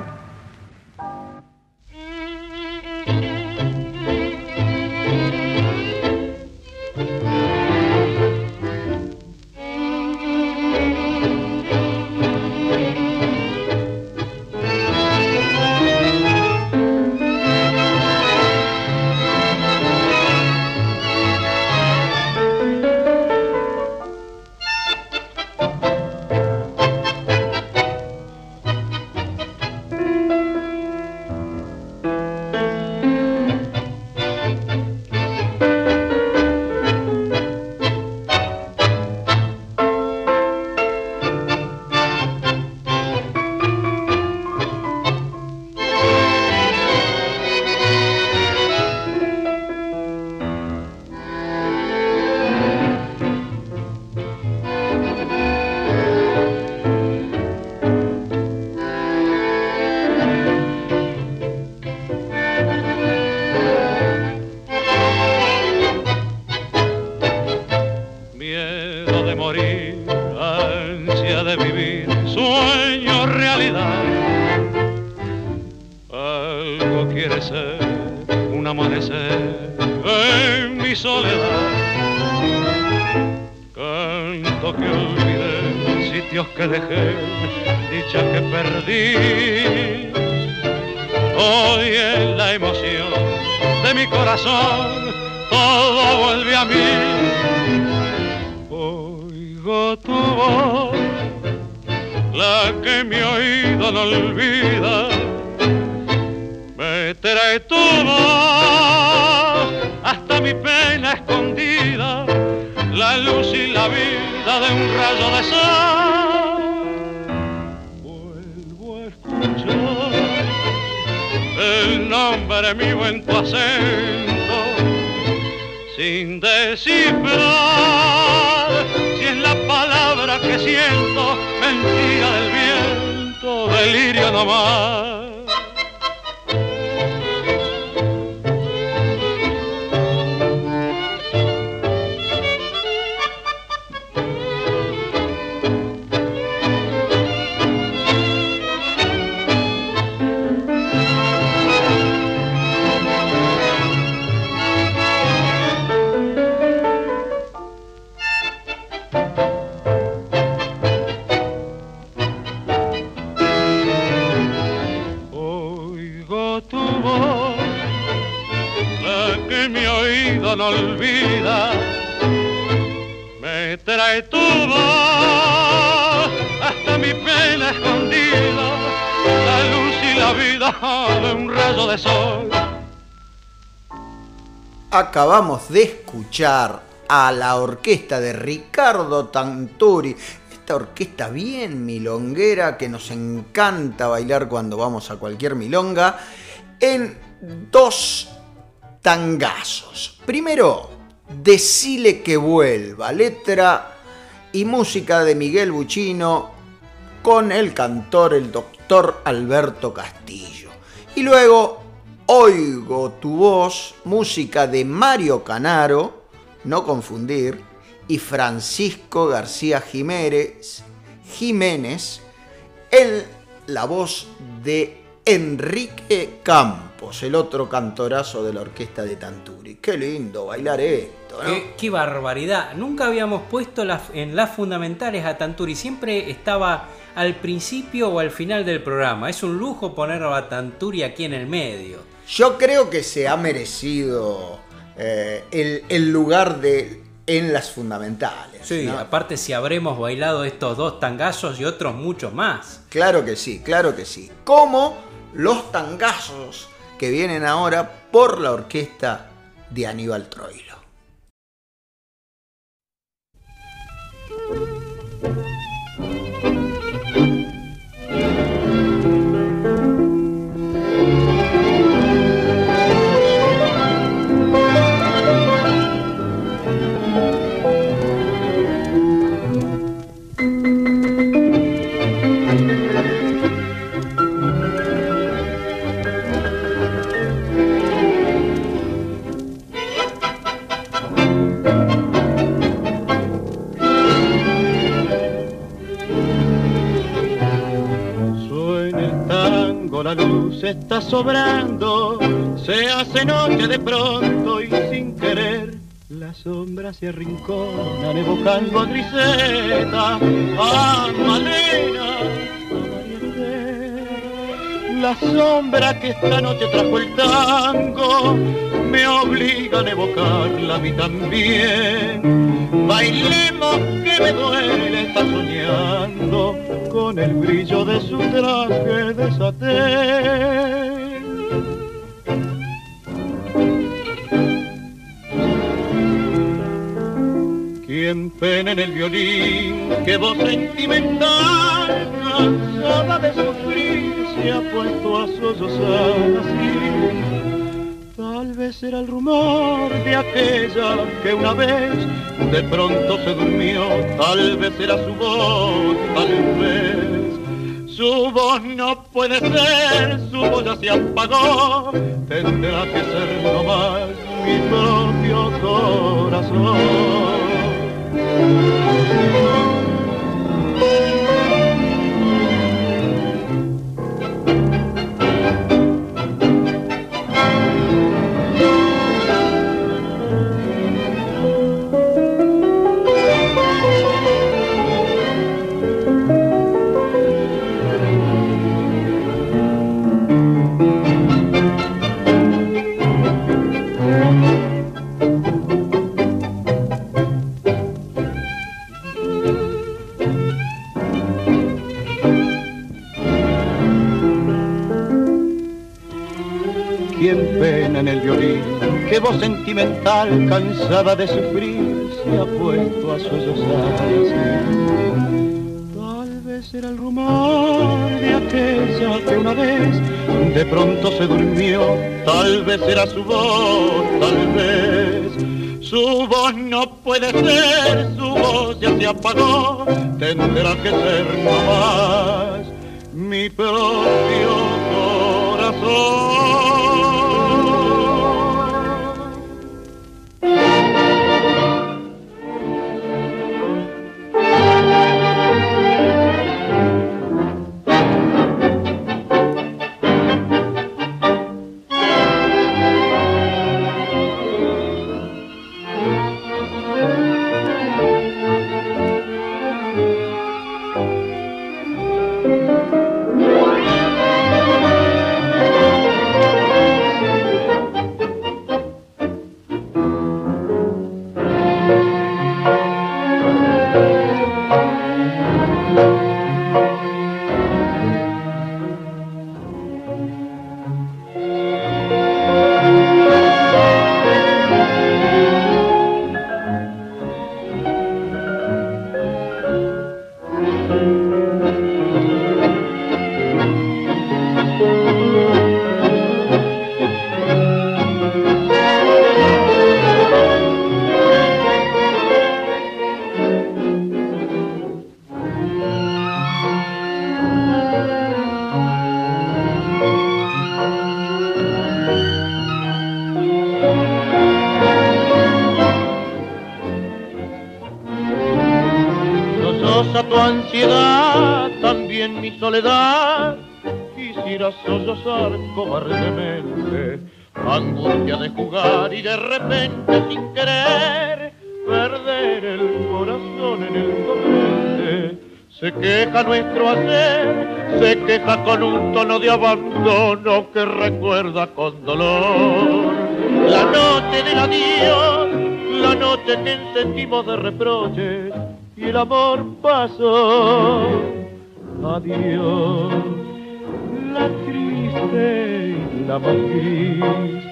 De un rayo de sol. Acabamos de escuchar a la orquesta de Ricardo Tanturi, esta orquesta bien milonguera que nos encanta bailar cuando vamos a cualquier milonga, en dos tangazos. Primero, Decile que vuelva, letra y música de Miguel Buchino con el cantor, el doctor Alberto Castillo. Y luego, Oigo tu voz, música de Mario Canaro, no confundir, y Francisco García Jiménez, Jiménez en la voz de Enrique Campos, el otro cantorazo de la orquesta de Tanturi. Qué lindo bailar esto, ¿no? Qué, barbaridad. Nunca habíamos puesto en las fundamentales a Tanturi. Siempre estaba al principio o al final del programa. Es un lujo poner a Tanturi aquí en el medio. Yo creo que se ha merecido eh, el, el lugar de en las fundamentales. ¿no? Aparte si habremos bailado estos dos tangazos y otros muchos más. Claro que sí, claro que sí. Como los tangazos que vienen ahora por la orquesta de Aníbal Troilo. Está sobrando, se hace noche de pronto y sin querer las sombras se arrinconan evocando Griseta, a Malena. La sombra que esta noche trajo el tango me obligan a evocarla a mí también. Bailemos que me duele estar soñando con el brillo de su traje de satén. Quien pena en el violín, que voz sentimental, cansada de sufrir, ha puesto a sollozar así. Tal vez era el rumor de aquella que una vez de pronto se durmió, tal vez era su voz, tal vez. Su voz no puede ser, su voz ya se apagó, tendrá que ser nomás mi propio corazón. Que voz sentimental cansada de sufrir se ha puesto a sollozar. Tal vez era el rumor de aquella que una vez de pronto se durmió, tal vez era su voz, tal vez. Su voz no puede ser, su voz ya se apagó, tendrá que ser no más mi propio corazón. Nuestro hacer, se queja con un tono de abandono que recuerda con dolor. La noche del adiós, la noche que sentimos de reproches y el amor pasó. Adiós, la triste y la más gris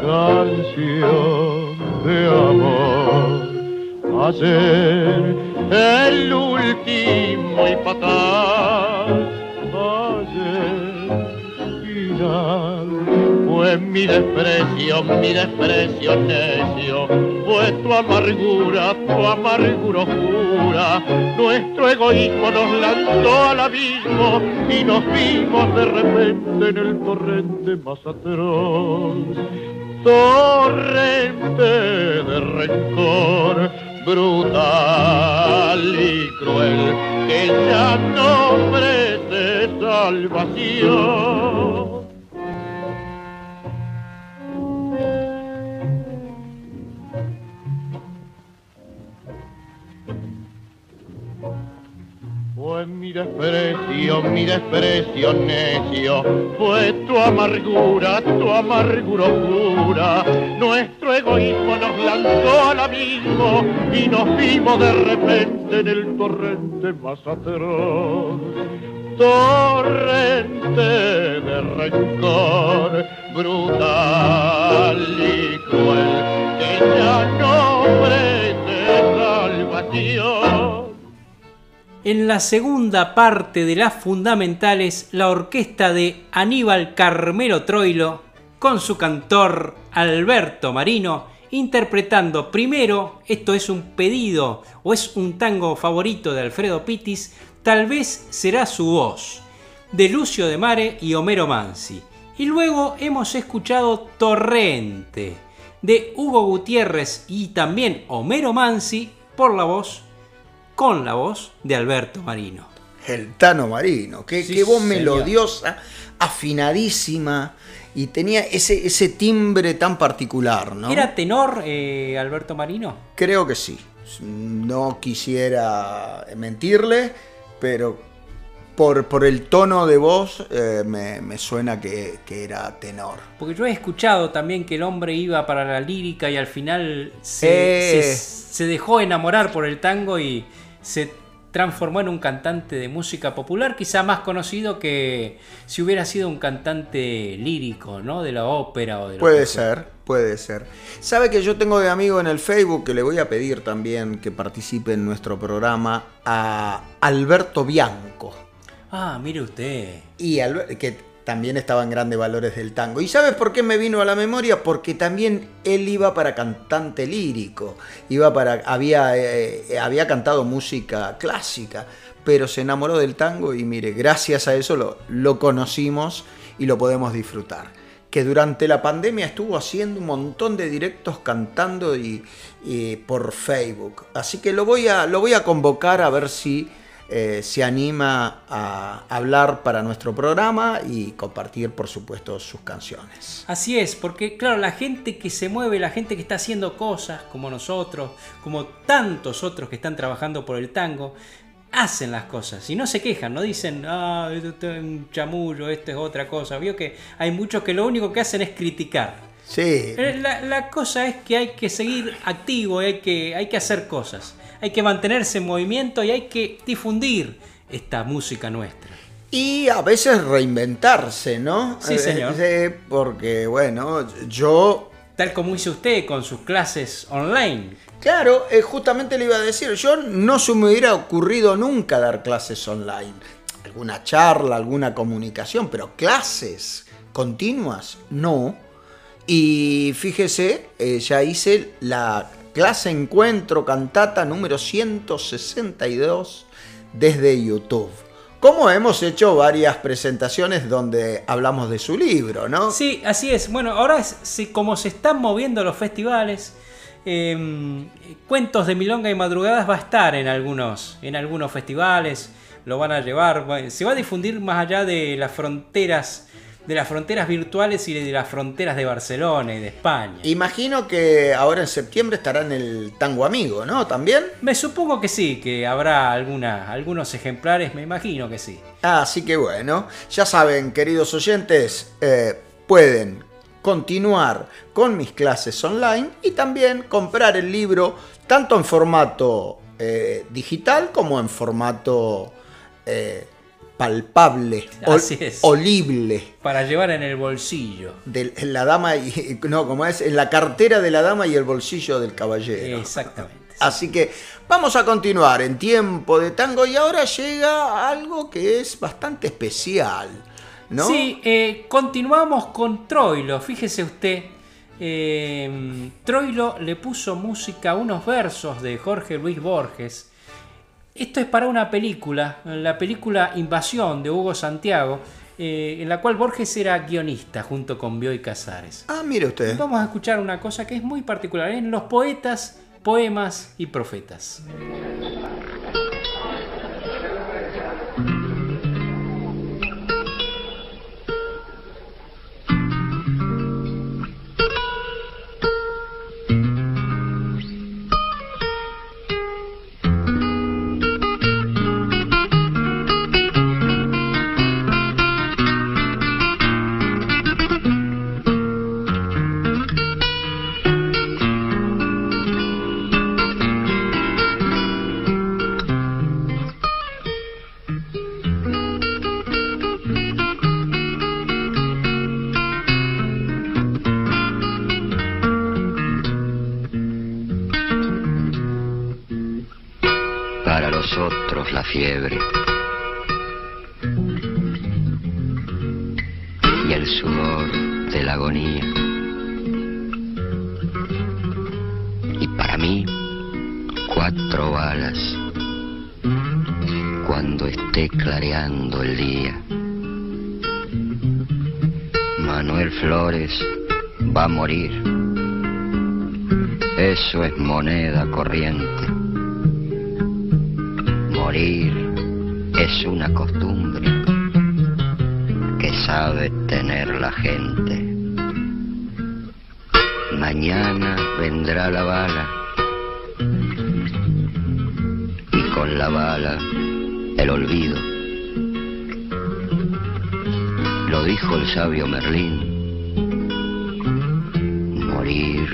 canción de amor. Ayer el último y fatal, ayer final fue mi desprecio, mi desprecio necio, fue tu amargura, tu amargura oscura. Nuestro egoísmo nos lanzó al abismo y nos vimos de repente en el torrente más atroz. Torrente de rencor, brutal y cruel, que ya no ofrece salvación. Desprecio, mi desprecio necio, fue tu amargura, tu amargura oscura. Nuestro egoísmo nos lanzó al abismo y nos vimos de repente en el torrente más atroz. Torrente de rencor, brutal y cruel, que ya no ofrece salvación. En la segunda parte de las fundamentales, la orquesta de Aníbal Carmelo Troilo, con su cantor Alberto Marino, interpretando primero, esto es un pedido o es un tango favorito de Alfredo Pitis, tal vez será su voz, de Lucio de Mare y Homero Mansi. Y luego hemos escuchado Torrente, de Hugo Gutiérrez y también Homero Mansi, por la voz con la voz de Alberto Marino. El Tano Marino, qué, Sí, qué voz señor. melodiosa, afinadísima y tenía ese, ese timbre tan particular, ¿no? ¿Era tenor eh, Alberto Marino? Creo que sí. No quisiera mentirle, pero por, por el tono de voz eh, me, me suena que, que era tenor. Porque yo he escuchado también que el hombre iba para la lírica y al final se, Eh. se- se dejó enamorar por el tango y se transformó en un cantante de música popular, quizá más conocido que si hubiera sido un cantante lírico, ¿no? De la ópera o de Puede ser, puede ser. Sabe que yo tengo de amigo en el Facebook que le voy a pedir también que participe en nuestro programa a Alberto Bianco. Ah, mire usted. Y Alber- que también estaba en grandes valores del tango. ¿Y sabes por qué me vino a la memoria? Porque también él iba para cantante lírico, iba para había eh, había cantado música clásica, pero se enamoró del tango y mire, gracias a eso lo, lo conocimos y lo podemos disfrutar. Que durante la pandemia estuvo haciendo un montón de directos cantando y, y por Facebook. Así que lo voy a, lo voy a convocar a ver si eh, se anima a hablar para nuestro programa y compartir, por supuesto, sus canciones. Así es, porque claro, la gente que se mueve, la gente que está haciendo cosas como nosotros, como tantos otros que están trabajando por el tango, hacen las cosas y no se quejan, no dicen, ah, esto es un chamullo, esto es otra cosa. Vio que hay muchos que lo único que hacen es criticar. Sí, Eh, La, la cosa es que hay que seguir activo, hay que, hay que hacer cosas, hay que mantenerse en movimiento y hay que difundir esta música nuestra. y a veces reinventarse, ¿no? Sí, señor. Eh, sí, porque, bueno, yo Tal como hizo usted con sus clases online. Claro, eh, justamente le iba a decir, yo no se me hubiera ocurrido nunca dar clases online. Alguna charla, alguna comunicación, pero clases continuas, no. Y fíjese, eh, ya hice la clase encuentro cantata número 162 desde YouTube. Como hemos hecho varias presentaciones donde hablamos de su libro, ¿no? Sí, así es. Bueno, ahora es- sí, como se están moviendo los festivales, eh, Cuentos de Milonga y Madrugadas va a estar en algunos, en algunos festivales, lo van a llevar, va- se va a difundir más allá de las fronteras, de las fronteras virtuales y de las fronteras de Barcelona y de España. Imagino que ahora en septiembre estará en el Tango Amigo, ¿no? ¿También? Me supongo que sí, que habrá alguna, algunos ejemplares, me imagino que sí. Así que bueno, ya saben, queridos oyentes, eh, pueden continuar con mis clases online y también comprar el libro tanto en formato eh, digital como en formato eh, palpable, ol- Así es. olible. Para llevar en el bolsillo. De la dama y no, como es, en la cartera de la dama y el bolsillo del caballero. Exactamente. Así que vamos a continuar en tiempo de tango y ahora llega algo que es bastante especial, ¿no? Sí, eh, continuamos con Troilo. Fíjese usted, eh, Troilo le puso música a unos versos de Jorge Luis Borges. Esto es para una película, la película Invasión de Hugo Santiago, eh, en la cual Borges era guionista junto con Bioy Casares. Ah, mire usted. Vamos a escuchar una cosa que es muy particular en los poetas, poemas y profetas. Fiebre y el sudor de la agonía. Y para mí, cuatro balas cuando esté clareando el día. Manuel Flores va a morir. Eso es moneda corriente. Morir es una costumbre que sabe tener la gente. Mañana vendrá la bala y con la bala el olvido. Lo dijo el sabio Merlín. Morir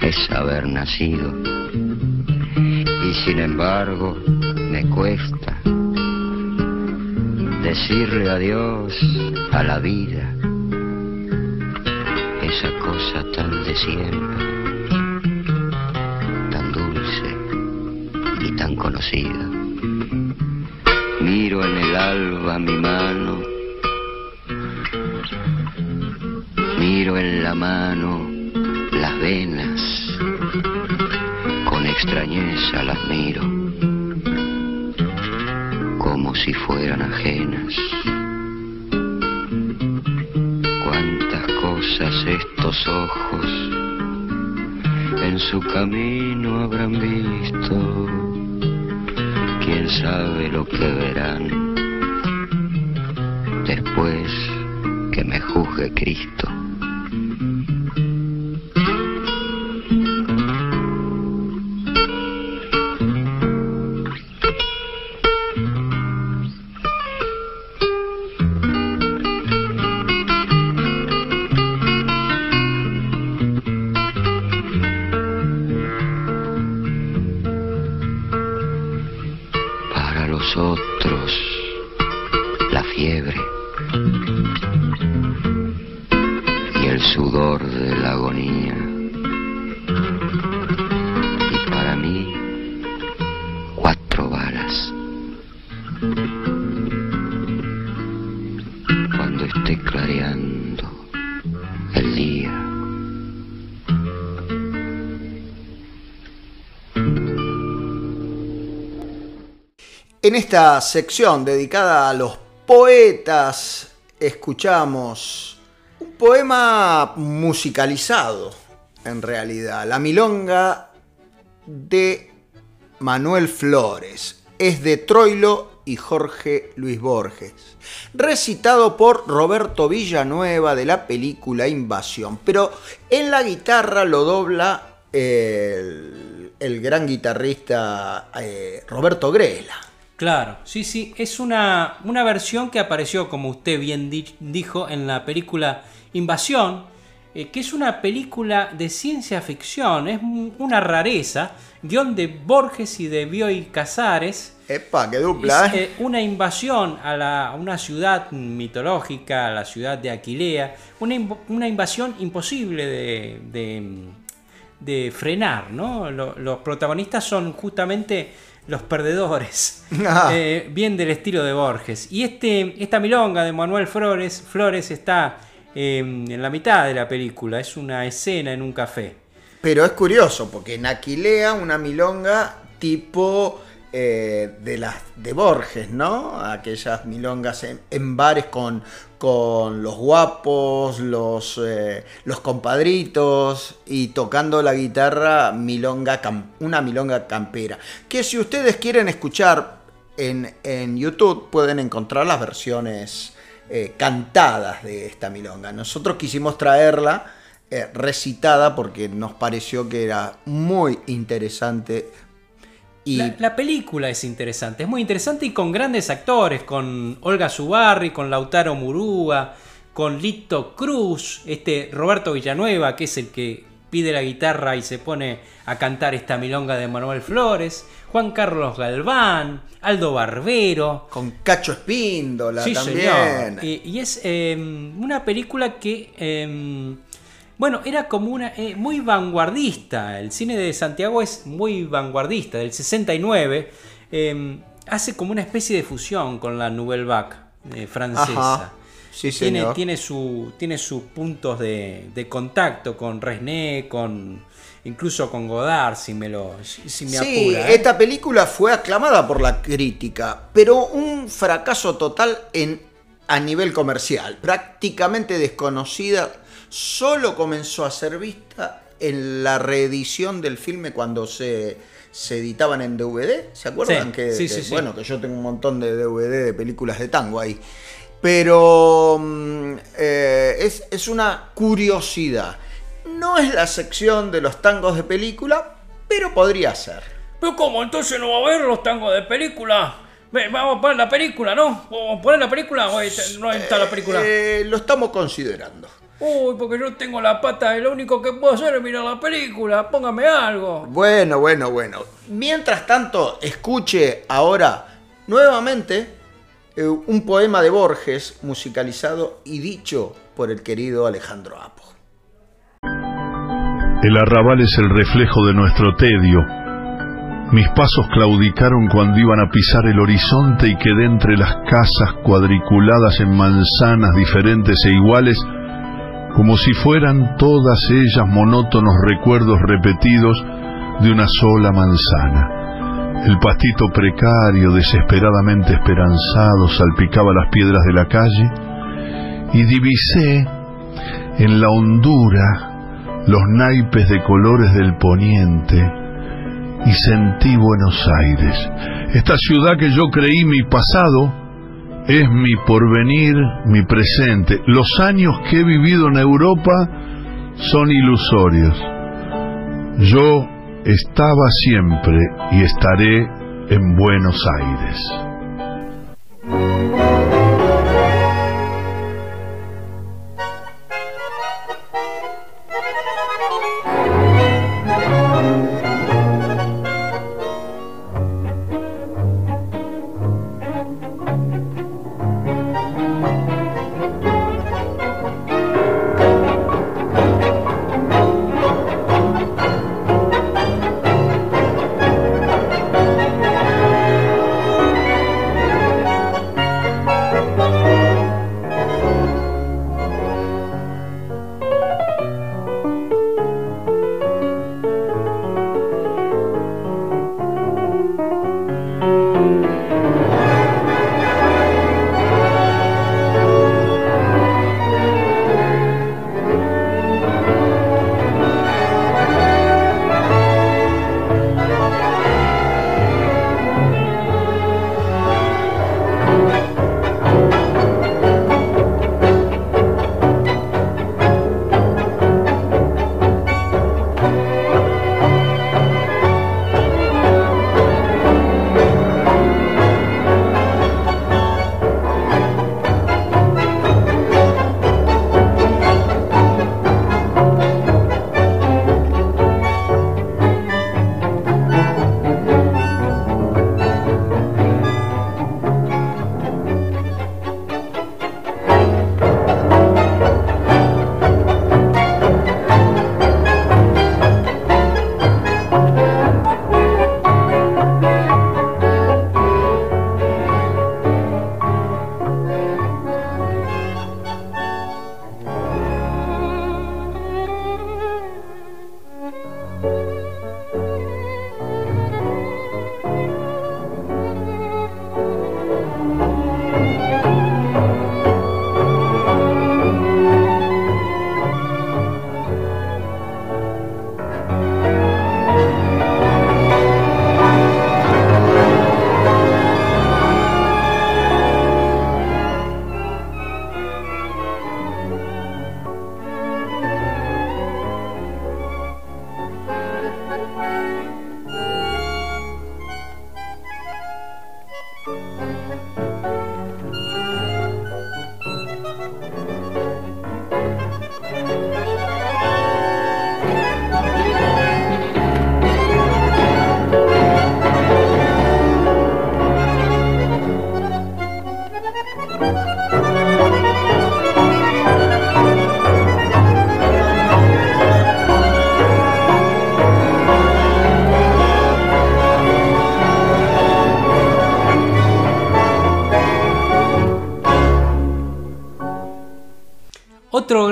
es haber nacido. Y sin embargo, Me cuesta decirle adiós a la vida, esa cosa tan de siempre, tan dulce y tan conocida. Miro en el alba mi mano, En esta sección dedicada a los poetas, escuchamos un poema musicalizado, en realidad, La Milonga de Manuel Flores. Es de Troilo y Jorge Luis Borges, recitado por Roberto Villanueva de la película Invasión, pero en la guitarra lo dobla el, el gran guitarrista eh, Roberto Grela. Claro, sí, sí, es una, una versión que apareció, como usted bien di- dijo, en la película Invasión, eh, que es una película de ciencia ficción, es un- una rareza, guion de Borges y de Bioy Casares. Epa, qué dupla, Es, ¿eh? eh, una invasión a, la- a una ciudad mitológica, a la ciudad de Aquilea, una, inv- una invasión imposible de, de- de frenar, ¿no? Lo- los protagonistas son justamente los perdedores, Ah. eh, bien del estilo de Borges. Y este, esta milonga de Manuel Flores, Flores está eh, en la mitad de la película, es una escena en un café. Pero es curioso, porque en Aquilea una milonga tipo eh, de las de Borges, ¿no? Aquellas milongas en, bares con, con los guapos, los, eh, los compadritos y tocando la guitarra milonga una milonga campera. Que si ustedes quieren escuchar en, en YouTube pueden encontrar las versiones eh, cantadas de esta milonga. Nosotros quisimos traerla recitada porque nos pareció que era muy interesante y La, la película es interesante, es muy interesante y con grandes actores, con Olga Zubarri, con Lautaro Murúa, con Lito Cruz, este Roberto Villanueva, que es el que pide la guitarra y se pone a cantar esta milonga de Manuel Flores, Juan Carlos Galván, Aldo Barbero. con Cacho Espíndola Sí, también. señor. Y, y es eh, una película que, eh, bueno, era como una eh, muy vanguardista. El cine de Santiago es muy vanguardista, del 69. eh, hace como una especie de fusión con la Nouvelle Vague eh, francesa. Ajá. Sí, tiene, señor. tiene, su, tiene sus puntos de, de contacto con Resné, con incluso con Godard, si me lo si, si me Sí, apura. ¿eh? esta película fue aclamada por la crítica, pero un fracaso total en, a nivel comercial. Prácticamente desconocida, solo comenzó a ser vista en la reedición del filme cuando se, se editaban en DVD. ¿Se acuerdan? Sí, que, sí, que- sí, sí. Bueno, que yo tengo un montón de DVD de películas de tango ahí. Pero mm, eh, es, es una curiosidad. No es la sección de los tangos de película, pero podría ser. Pero ¿cómo? Entonces no va a haber los tangos de película. Vamos a poner la película, ¿no? Vamos a poner la película o está- no está la película. Eh, lo estamos considerando. Uy, porque yo tengo la pata y lo único que puedo hacer es mirar la película. Póngame algo. Bueno, bueno, bueno. Mientras tanto, escuche ahora nuevamente eh, un poema de Borges musicalizado y dicho por el querido Alejandro Apo. El arrabal es el reflejo de nuestro tedio. Mis pasos claudicaron cuando iban a pisar el horizonte y quedé entre las casas cuadriculadas en manzanas diferentes e iguales, como si fueran todas ellas monótonos recuerdos repetidos de una sola manzana. El pastito precario, desesperadamente esperanzado, salpicaba las piedras de la calle y divisé en la hondura los naipes de colores del poniente y sentí Buenos Aires. Esta ciudad que yo creí mi pasado es mi porvenir, mi presente. Los años que he vivido en Europa son ilusorios. Yo estaba siempre y estaré en Buenos Aires.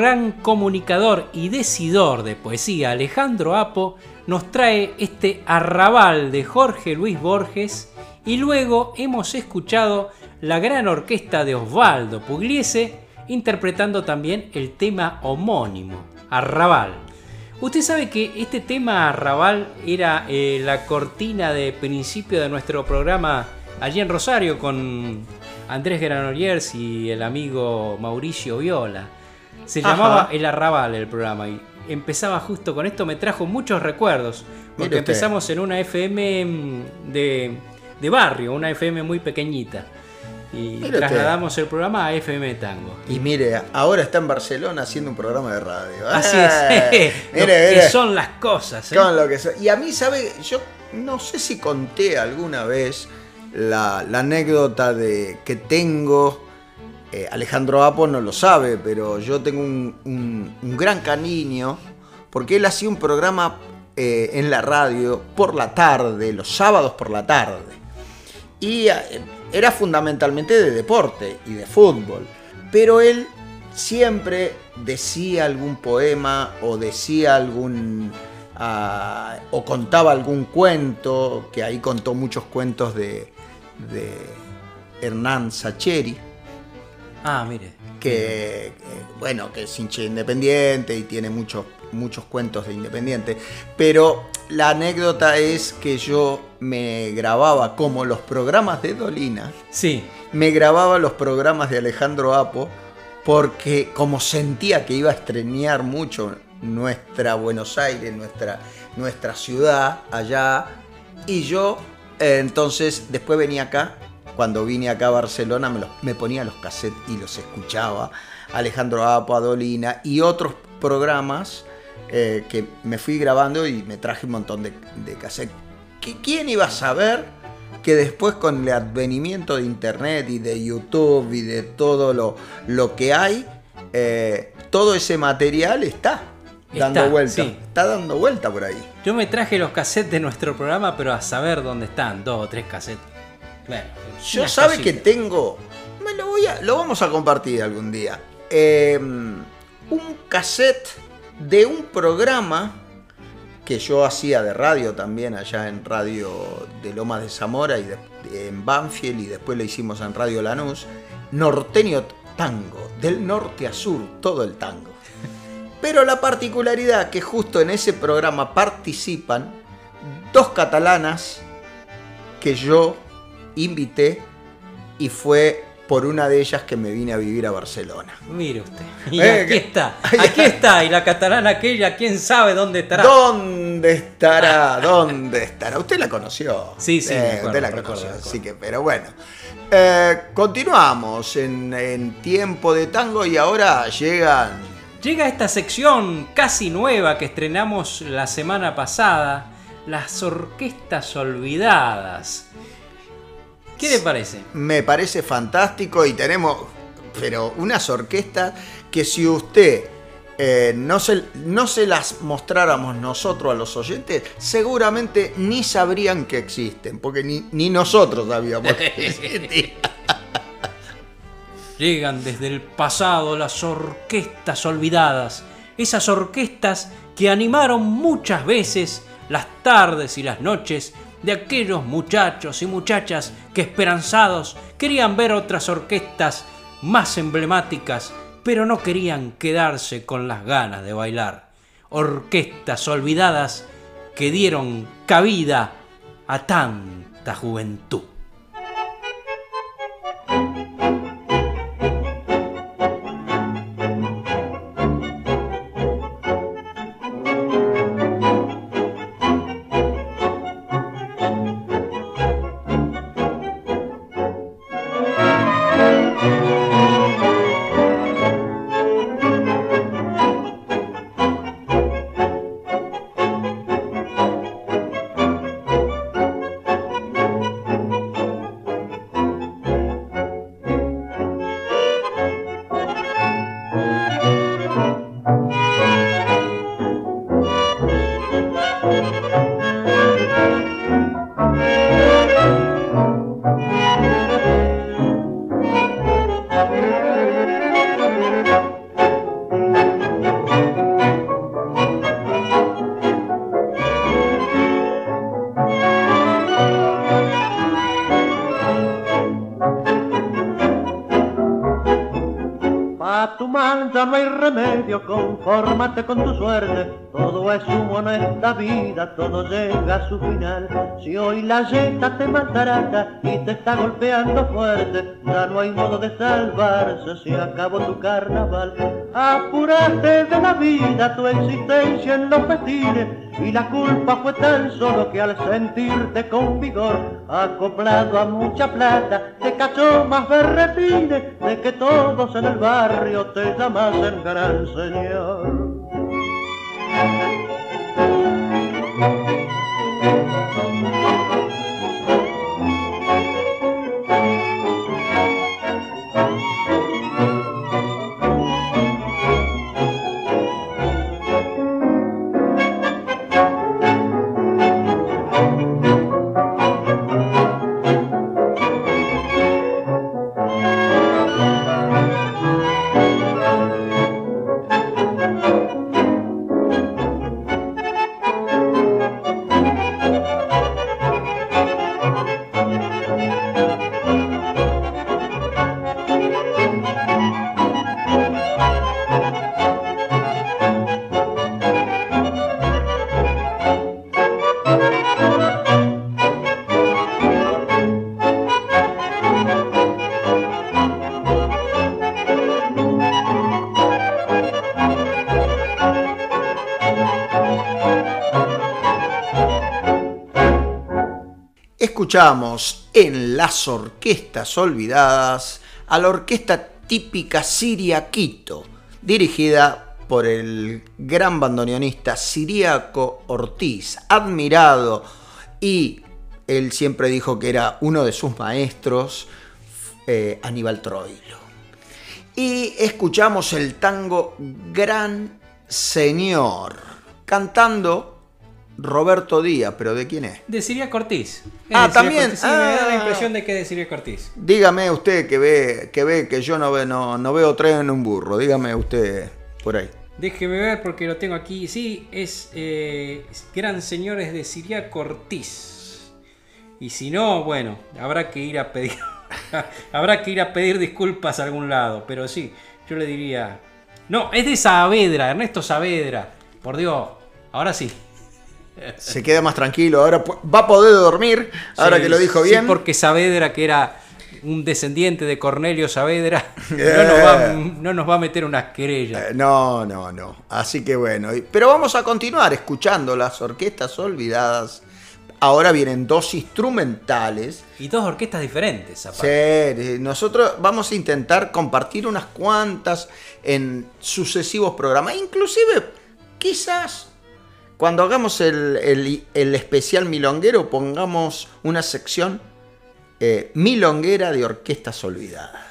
Gran comunicador y decidor de poesía, Alejandro Apo, nos trae este arrabal de Jorge Luis Borges y luego hemos escuchado la gran orquesta de Osvaldo Pugliese interpretando también el tema homónimo, Arrabal. Usted sabe que este tema Arrabal era eh, la cortina de principio de nuestro programa allí en Rosario con Andrés Granoliers y el amigo Mauricio Viola. Se Ajá. llamaba El Arrabal el programa y empezaba justo con esto, me trajo muchos recuerdos. Porque empezamos en una FM de, de barrio, una FM muy pequeñita. y trasladamos el programa a FM Tango. Y mire, ahora está en Barcelona haciendo un programa de radio. Así Eh, es, lo mire, que mire. son las cosas. ¿eh? Con lo que so- Y a mí, ¿sabe? Yo no sé si conté alguna vez la, la anécdota de que tengo. Eh, Alejandro Apo no lo sabe, pero yo tengo un, gran cariño porque él hacía un programa eh, en la radio por la tarde, los sábados por la tarde. Y eh, era fundamentalmente de deporte y de fútbol. Pero él siempre decía algún poema o decía algún... ah, o contaba algún cuento, que ahí contó muchos cuentos de, de Hernán Sacheri, Ah, mire. que, bueno, que es hincha de independiente y tiene muchos, muchos cuentos de independiente. Pero la anécdota es que yo me grababa como los programas de Dolina, Sí, me grababa los programas de Alejandro Apo, porque como sentía que iba a estreñar mucho nuestra Buenos Aires, nuestra, nuestra ciudad allá, y yo eh, entonces después venía acá, cuando vine acá a Barcelona me, los- me ponía los cassettes y los escuchaba, Alejandro Apo, Adolina y otros programas eh, que me fui grabando y me traje un montón de, de cassettes. ¿Qui- ¿Quién iba a saber que después con el advenimiento de internet y de YouTube y de todo lo, lo que hay, eh, todo ese material está dando Está, vuelta. sí. Está dando vuelta por ahí. yo me traje los cassettes de nuestro programa, pero a saber dónde están, dos o tres cassettes. Yo sabe que tengo. Me lo voy a. Lo vamos a compartir algún día. Eh, un cassette de un programa que yo hacía de radio también allá en Radio de Lomas de Zamora y de- en Banfield y después lo hicimos en Radio Lanús. Norteño tango, del norte a sur, todo el tango. Pero la particularidad que justo en ese programa participan dos catalanas que yo invité y fue por una de ellas que me vine a vivir a Barcelona. Mire usted. Y Eh, aquí está. Aquí está. Y la catalana aquella, quién sabe dónde estará. ¿Dónde estará? ¿Dónde estará? Usted la conoció. Sí, sí, Eh, me acuerdo, usted la recuerdo, conoció. recuerdo. Así que, pero bueno. Eh, continuamos en, en tiempo de tango y ahora llegan. Llega esta sección casi nueva que estrenamos la semana pasada, las orquestas olvidadas. ¿Qué le parece? Me parece fantástico y tenemos, pero unas orquestas que si usted eh, no, se, no se las mostráramos nosotros a los oyentes, seguramente ni sabrían que existen, porque ni, ni nosotros sabíamos que existían. Llegan desde el pasado las orquestas olvidadas, esas orquestas que animaron muchas veces las tardes y las noches de aquellos muchachos y muchachas que esperanzados querían ver otras orquestas más emblemáticas, pero no querían quedarse con las ganas de bailar. Orquestas olvidadas que dieron cabida a tanta juventud. Suerte. todo es humo en esta vida, todo llega a su final. Si hoy la yeta te matará y te está golpeando fuerte, ya no hay modo de salvarse, se acabó tu carnaval. Apúrate de la vida, tu existencia en los festines, y la culpa fue tan solo que al sentirte con vigor, acoplado a mucha plata, te cachó más berretines de que todos en el barrio te llamasen gran señor. Escuchamos en las orquestas olvidadas a la orquesta típica Siria Quito, dirigida por el gran bandoneonista Siriaco Ortiz, admirado y él siempre dijo que era uno de sus maestros, eh, Aníbal Troilo. Y escuchamos el tango Gran Señor, cantando Roberto Díaz, pero ¿de quién es? De Siria Cortiz. ah, también. Sí, me da la ah. impresión de que es de Siria Cortiz. Dígame usted que ve que, ve que yo no, ve, no, no veo tren en un burro. Dígame usted por ahí. Déjeme ver porque lo tengo aquí. Sí, es eh, Gran Señores de Siria Cortiz. Y si no, bueno, habrá que ir a pedir. habrá que ir a pedir disculpas a algún lado. Pero sí, yo le diría. No, es de Saavedra, Ernesto Saavedra. Por Dios, ahora sí se queda más tranquilo. Ahora va a poder dormir, ahora que lo dijo bien. Sí, porque Saavedra, que era un descendiente de Cornelio Saavedra, no, nos va, a meter unas querellas. Eh, no, no, no. Así que bueno. Pero vamos a continuar escuchando las orquestas olvidadas. Ahora vienen dos instrumentales. Y dos orquestas diferentes. Sí, nosotros vamos a intentar compartir unas cuantas en sucesivos programas. Inclusive, quizás cuando hagamos el, especial milonguero, pongamos una sección eh, milonguera de orquestas olvidadas.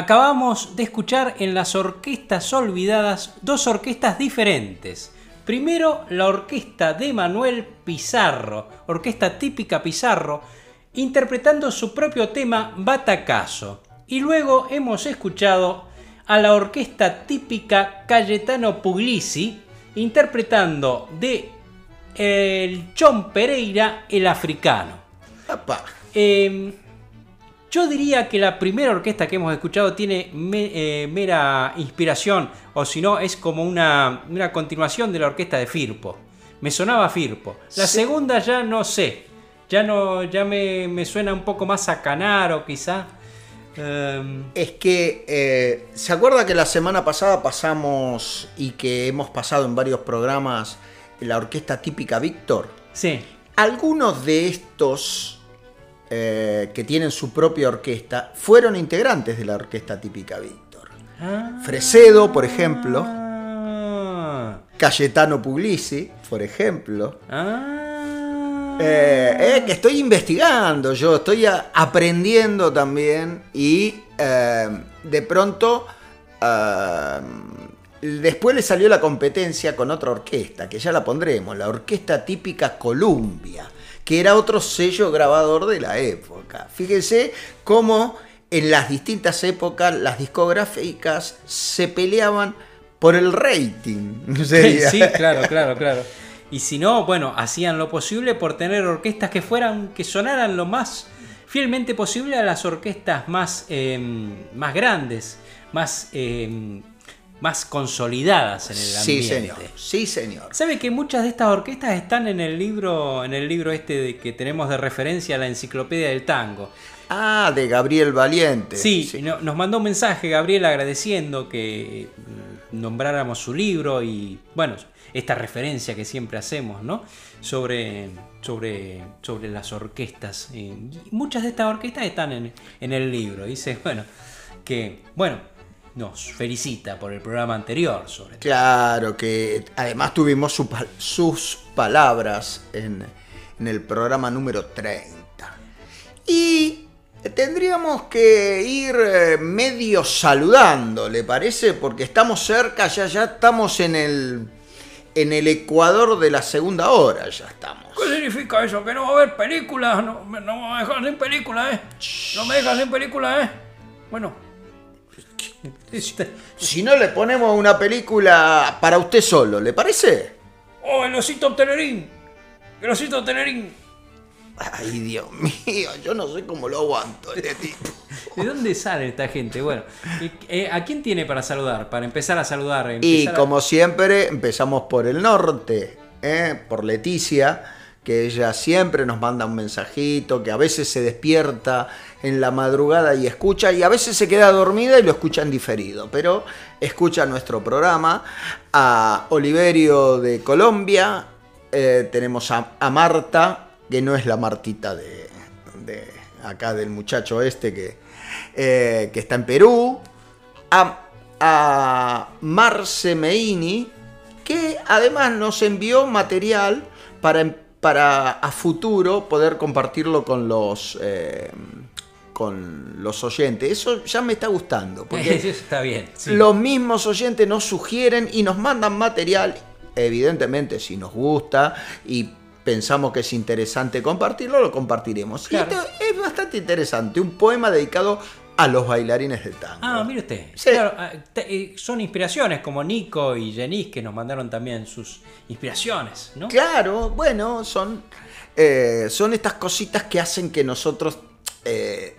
Acabamos de escuchar en las orquestas olvidadas dos orquestas diferentes. Primero, la orquesta de Manuel Pizarro, orquesta típica Pizarro, interpretando su propio tema Batacazo. Y luego hemos escuchado a la orquesta típica Cayetano Puglisi, interpretando de el Chon Pereira, el africano. Eh, yo diría que la primera orquesta que hemos escuchado tiene me- eh, mera inspiración, o si no, es como una, una continuación de la orquesta de Firpo. Me sonaba Firpo. La Sí. segunda ya no sé. Ya no, ya me, me suena un poco más a Canaro, quizá. Em, Es que, eh, ¿se acuerda que la semana pasada pasamos y que hemos pasado en varios programas la orquesta típica Víctor? sí. Algunos de estos eh, que tienen su propia orquesta fueron integrantes de la orquesta típica Víctor. Ah. Fresedo, por ejemplo, Ah. Cayetano Puglisi, por ejemplo. Ah. Eh, eh, que estoy investigando yo, estoy a- aprendiendo también y eh, de pronto después le salió la competencia con otra orquesta, que ya la pondremos, la orquesta típica Columbia, que era otro sello grabador de la época. Fíjense cómo en las distintas épocas las discográficas se peleaban por el rating. sería. Sí, claro, claro, claro. Y si no, bueno, hacían lo posible por tener orquestas que fueran, que sonaran lo más fielmente posible a las orquestas más, eh, más grandes, más, eh, más consolidadas en el Sí, ambiente. señor. Sí, señor. ¿Sabe que muchas de estas orquestas están en el libro, en el libro este de, que tenemos de referencia a la enciclopedia del tango? Ah, de Gabriel Valiente. Sí, no- nos mandó un mensaje Gabriel agradeciendo que mm, nombráramos su libro y bueno, esta referencia que siempre hacemos, ¿no? Sobre, sobre, sobre las orquestas. Y muchas de estas orquestas están en, en el libro. Dice, bueno, que, bueno, nos felicita por el programa anterior sobre todo. Claro, que además tuvimos su sus palabras en, en el programa número 30. Y tendríamos que ir eh, medio saludando, ¿le parece? Porque estamos cerca, ya, ya estamos en el, en el ecuador de la segunda hora, ya estamos. ¿Qué significa eso? ¿Que no va a haber películas? No, no me dejan sin películas, ¿eh? No me dejan sin películas, ¿eh? Bueno. Si no le ponemos una película para usted solo, ¿le parece? ¡Oh, el osito Telerín! ¡El osito Telerín! Ay, Dios mío, yo no sé cómo lo aguanto este tipo. ¿De dónde sale esta gente? Bueno, eh, ¿a quién tiene para saludar? Para empezar a saludar. Y a- como siempre, empezamos por el norte, ¿eh? por Leticia, que ella siempre nos manda un mensajito, que a veces se despierta en la madrugada y escucha, y a veces se queda dormida y lo escucha en diferido, pero escucha nuestro programa. A Oliverio de Colombia, eh, tenemos a, Marta, que no es la Martita de, acá del muchacho este que, eh, que está en Perú. A, Marce Meini, que además nos envió material para, para a futuro poder compartirlo con los, eh, con los oyentes. Eso ya me está gustando, porque Eso está bien. sí. los mismos oyentes nos sugieren y nos mandan material, evidentemente si nos gusta y pensamos que es interesante compartirlo, lo compartiremos. Y Claro. esto es bastante interesante, un poema dedicado a los bailarines del tango. Ah, mire usted. Sí. Claro, ah, eh, son inspiraciones como Nico y Jenis que nos mandaron también sus inspiraciones, ¿no? Claro, bueno, son, eh, son estas cositas que hacen que nosotros eh,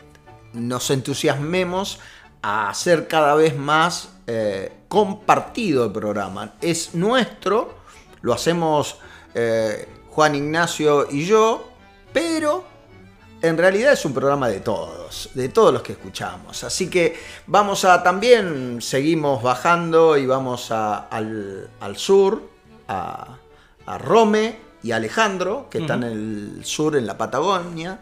nos entusiasmemos a hacer cada vez más eh, compartido el programa. Es nuestro, lo hacemos eh, Juan Ignacio y yo, pero en realidad es un programa de todos, de todos los que escuchamos. Así que vamos a también, seguimos bajando y vamos a- al, al sur, a, a Rome y Alejandro, que están en el sur, en la Patagonia,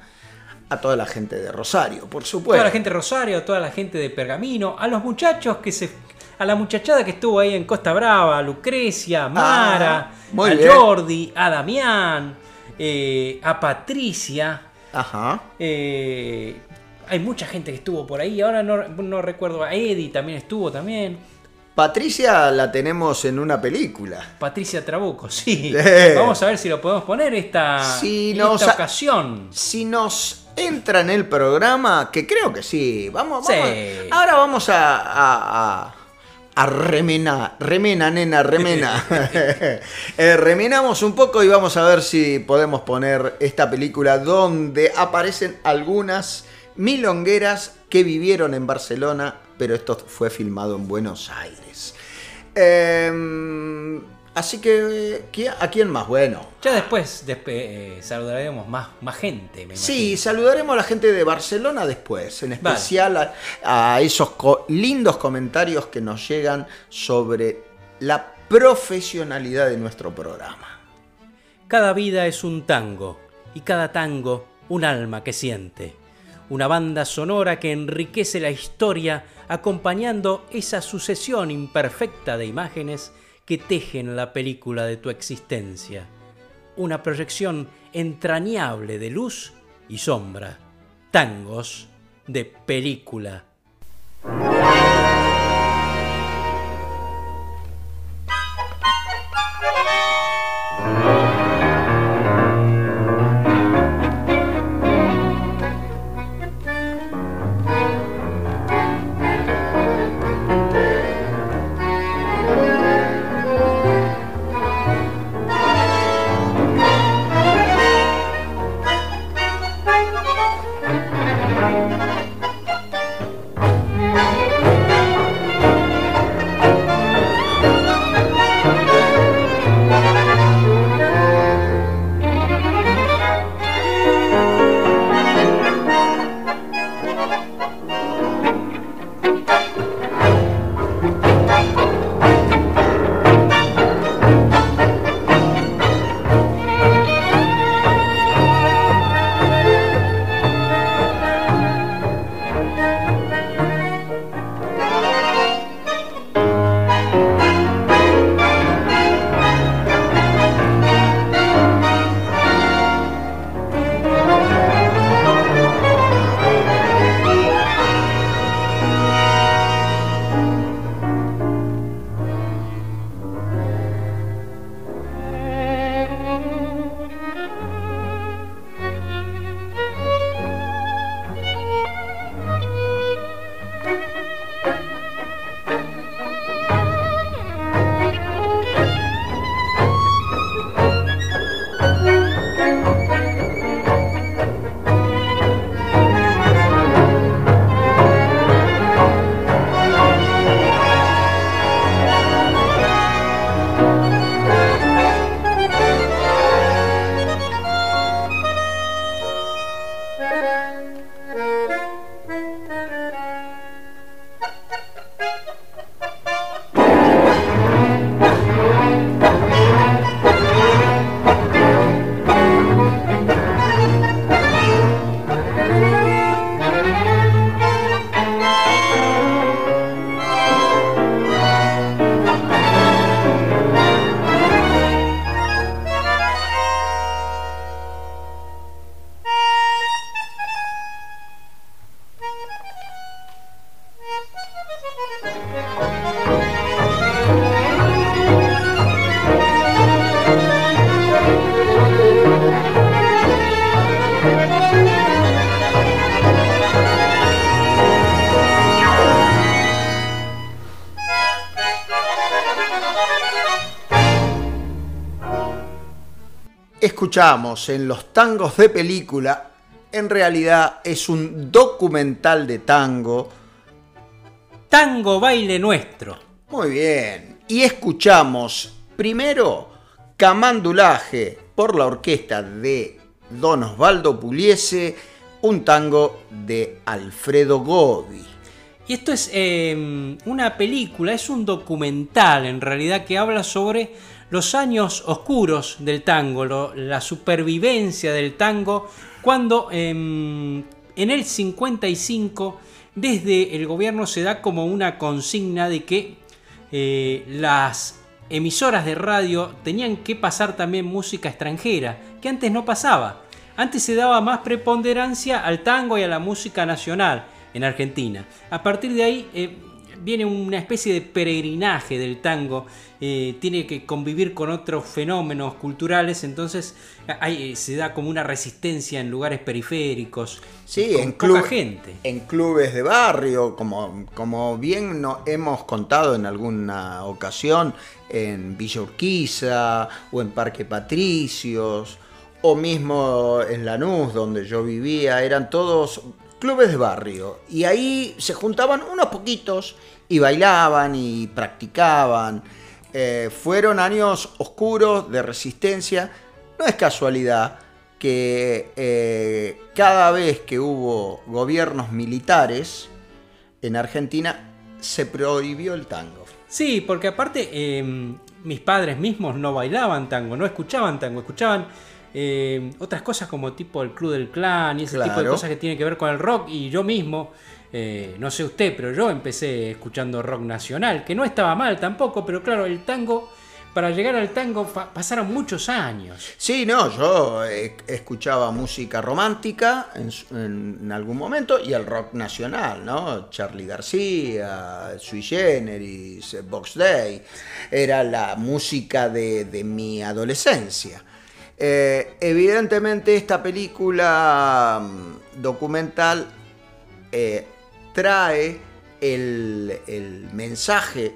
a toda la gente de Rosario, por supuesto. Toda la gente de Rosario, toda la gente de Pergamino, a los muchachos que se. a la muchachada que estuvo ahí en Costa Brava, a Lucrecia, a Mara, Ah, a bien. Jordi, a Damián, eh, a Patricia, Ajá. eh, hay mucha gente que estuvo por ahí. Ahora no, no recuerdo. Eddie también estuvo también. Patricia la tenemos en una película. Patricia Trabuco, sí. Eh. Vamos a ver si lo podemos poner esta, Si esta nos- ocasión. Si nos entra en el programa, que creo que sí, vamos, Sí. vamos. Ahora vamos a, a, a- a remena, remena, nena, remena. Eh, remenamos un poco y vamos a ver si podemos poner esta película donde aparecen algunas milongueras que vivieron en Barcelona, pero esto fue filmado en Buenos Aires. Eh, así que, ¿qui- ¿a quién más? Bueno, Ya después despe- eh, saludaremos más, más gente, me Sí, saludaremos a la gente de Barcelona después, en especial a, a esos co- lindos comentarios que nos llegan sobre la profesionalidad de nuestro programa. Cada vida es un tango y cada tango un alma que siente. Una banda sonora que enriquece la historia acompañando esa sucesión imperfecta de imágenes que tejen la película de tu existencia. Una proyección entrañable de luz y sombra. Tangos de película. escuchamos en los tangos de película, en realidad es un documental de tango. Tango baile nuestro. Muy bien. Y escuchamos primero Camandulaje por la orquesta de Don Osvaldo Puliese, un tango de Alfredo Gobi. Y esto es eh, una película, es un documental en realidad que habla sobre los años oscuros del tango, la supervivencia del tango, cuando eh, en el 55 desde el gobierno se da como una consigna de que eh, las emisoras de radio tenían que pasar también música extranjera, que antes no pasaba. Antes se daba más preponderancia al tango y a la música nacional en Argentina. A partir de ahí eh, viene una especie de peregrinaje del tango, eh, tiene que convivir con otros fenómenos culturales, entonces hay, se da como una resistencia en lugares periféricos, Sí, con en, poca club- gente. en clubes de barrio, como, como bien no, hemos contado en alguna ocasión, en Villa Urquiza o en Parque Patricios, o mismo en Lanús, donde yo vivía, eran todos clubes de barrio. Y ahí se juntaban unos poquitos y bailaban y practicaban. Eh, fueron años oscuros de resistencia. No es casualidad que eh, cada vez que hubo gobiernos militares en Argentina se prohibió el tango. Sí, porque aparte eh, mis padres mismos no bailaban tango, no escuchaban tango, escuchaban eh, otras cosas como tipo el Club del Clan y ese tipo de cosas que tienen que ver con el rock. Y yo mismo, eh, no sé usted, pero yo empecé escuchando rock nacional, que no estaba mal tampoco, pero claro, el tango, para llegar al tango pasaron muchos años. Sí, no, yo escuchaba música romántica en, algún momento y el rock nacional, ¿no? Charlie García, Sui Generis, Box Day. Era la música de, de mi adolescencia. Eh, evidentemente esta película mm, documental eh, trae el, el mensaje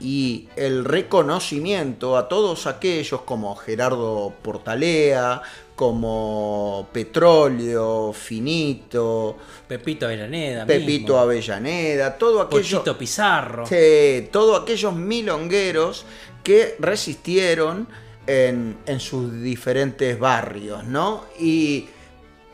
y el reconocimiento a todos aquellos como Gerardo Portalea, como Petróleo, Finito, Pepito Avellaneda, Pepito mismo, Avellaneda, todo aquello, Pochito Pizarro. Sí, todos aquellos milongueros que resistieron en, en sus diferentes barrios, ¿no? Y,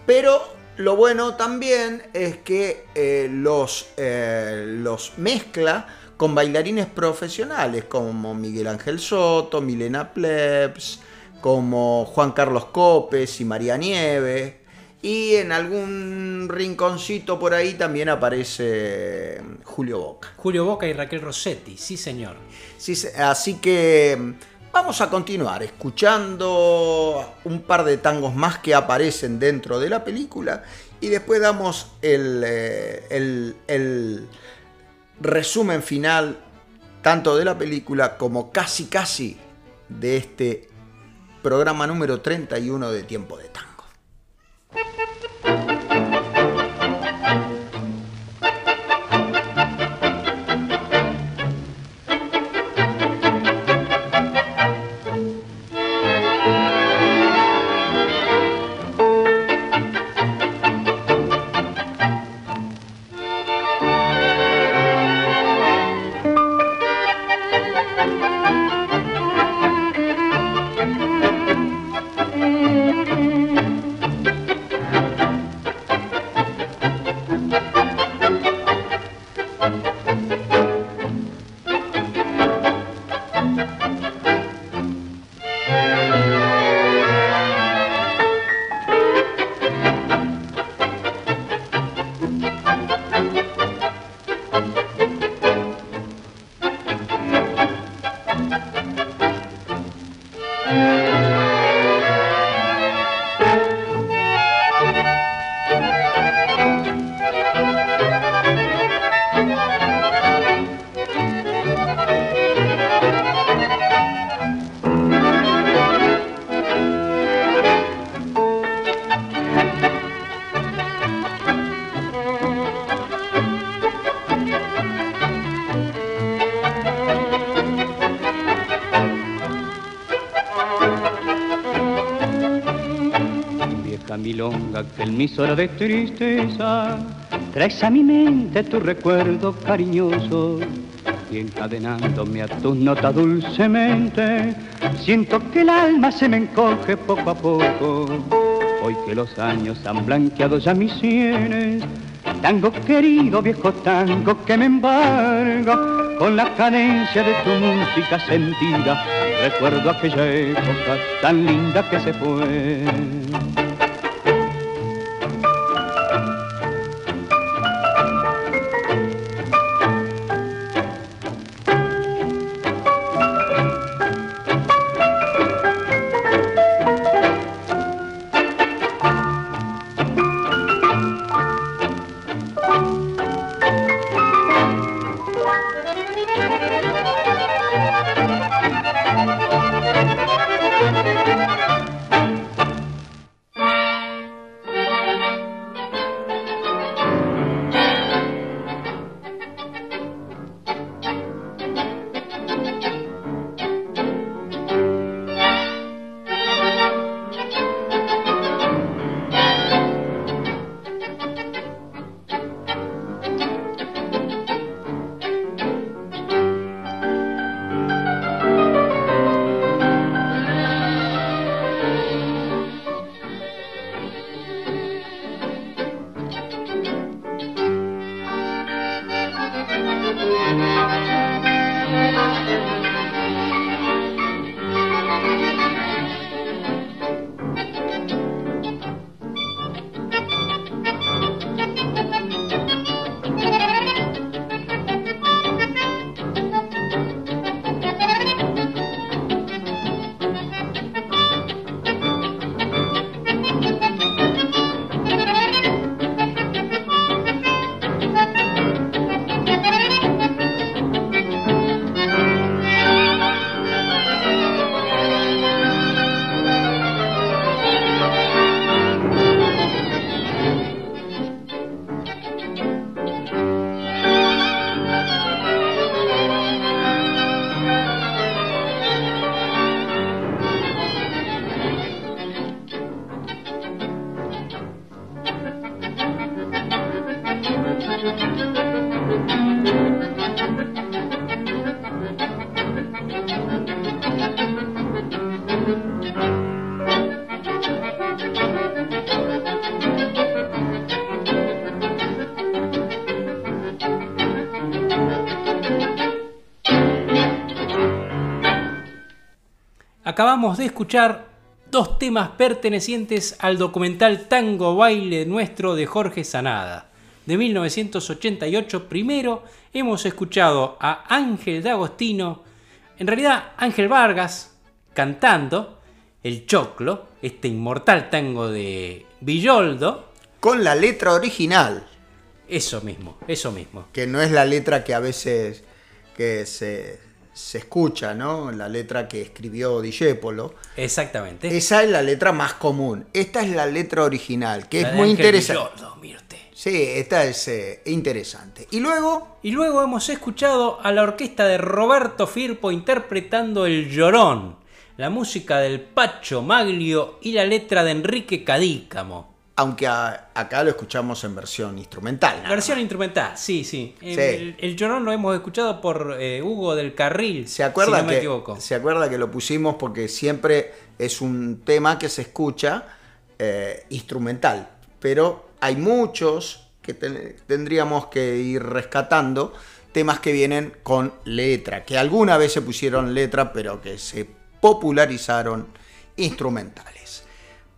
pero lo bueno también es que eh, los, eh, los mezcla con bailarines profesionales como Miguel Ángel Soto, Milena Plebs, como Juan Carlos Copes y María Nieves. Y en algún rinconcito por ahí también aparece Julio Boca. Julio Boca y Raquel Rossetti, sí señor. Sí, así que vamos a continuar escuchando un par de tangos más que aparecen dentro de la película y después damos el, eh, resumen final tanto de la película como casi casi de este programa número 31 de Tiempo de Tango. Mis horas de tristeza. Traes a mi mente tu recuerdo cariñoso y encadenándome a tus notas dulcemente siento que el alma se me encoge poco a poco. Hoy que los años han blanqueado ya mis sienes tango querido viejo tango que me embarga con la cadencia de tu música sentida. Recuerdo aquella época tan linda que se fue Acabamos de escuchar dos temas pertenecientes al documental Tango Baile Nuestro de Jorge Sanada. De 1988, primero hemos escuchado a Ángel D'Agostino, en realidad Ángel Vargas, cantando El Choclo, este inmortal tango de Villoldo. Con la letra original. Eso mismo, eso mismo. Que no es la letra que a veces que se, se escucha, ¿no? La letra que escribió Dijépolo. Exactamente. Esa es la letra más común. Esta es la letra original, que La es muy interesante. Sí, esta es eh, interesante. Y luego, Y luego hemos escuchado a la orquesta de Roberto Firpo interpretando El Llorón, la música del Pacho Maglio y la letra de Enrique Cadícamo. Aunque a- acá lo escuchamos en versión instrumental. Versión más. instrumental, sí, sí. El, Sí. el- el Llorón lo hemos escuchado por eh, Hugo del Carril, ¿Se acuerda, si no me que, equivoco. se acuerda que lo pusimos porque siempre es un tema que se escucha eh, instrumental, pero hay muchos que ten- tendríamos que ir rescatando, temas que vienen con letra, que alguna vez se pusieron letra, pero que se popularizaron instrumentales.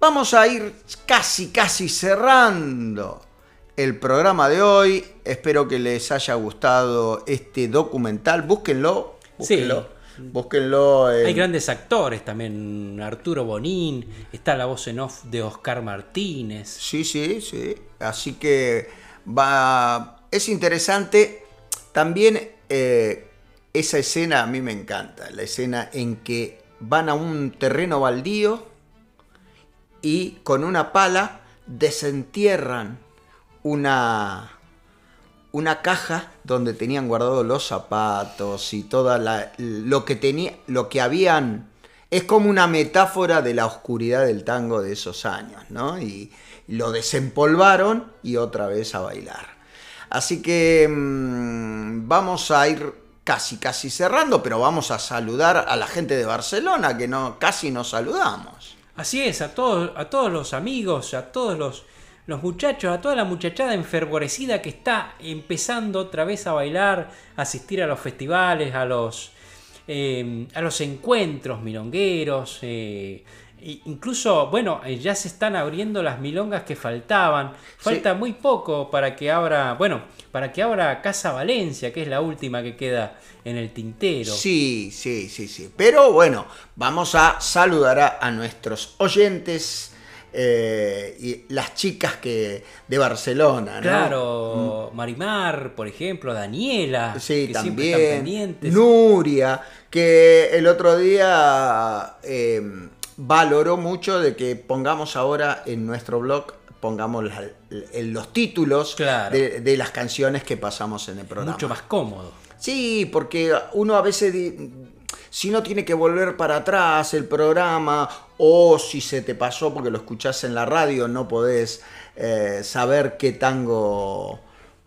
Vamos a ir casi, casi cerrando el programa de hoy. Espero que les haya gustado este documental. Búsquenlo. Sí. Búsquenlo. Búsquenlo en- Hay grandes actores también, Arturo Bonín, está la voz en off de Oscar Martínez. Sí, sí, sí. Así que va. Es interesante. También eh, esa escena a mí me encanta. La escena en que van a un terreno baldío y con una pala desentierran una, una caja donde tenían guardados los zapatos y toda la, lo que tenía, lo que habían. Es como una metáfora de la oscuridad del tango de esos años, ¿no? Y lo desempolvaron y otra vez a bailar. Así que mm, vamos a ir casi, casi cerrando, pero vamos a saludar a la gente de Barcelona, que no, casi nos saludamos. Así es, a todos, a todos los amigos, a todos los, los muchachos, a toda la muchachada enfervorecida que está empezando otra vez a bailar, a asistir a los festivales, a los, eh, a los encuentros milongueros. eh, incluso, bueno, eh, ya se están abriendo las milongas que faltaban. Falta muy poco para que abra, bueno, para que abra Casa Valencia, que es la última que queda en el tintero. Sí, sí, sí, sí. Pero bueno, vamos a saludar a, a nuestros oyentes eh, y las chicas que de Barcelona, ¿no? Claro, Marimar, por ejemplo, Daniela, Sí, que siempre están también. pendientes. Nuria, que el otro día eh, valoró mucho de que pongamos ahora en nuestro blog, pongamos la- en los títulos Claro. de, de las canciones que pasamos en el programa. Mucho más cómodo. Sí, porque uno a veces, si no tiene que volver para atrás el programa, o si se te pasó porque lo escuchás en la radio, no podés eh, saber qué tango...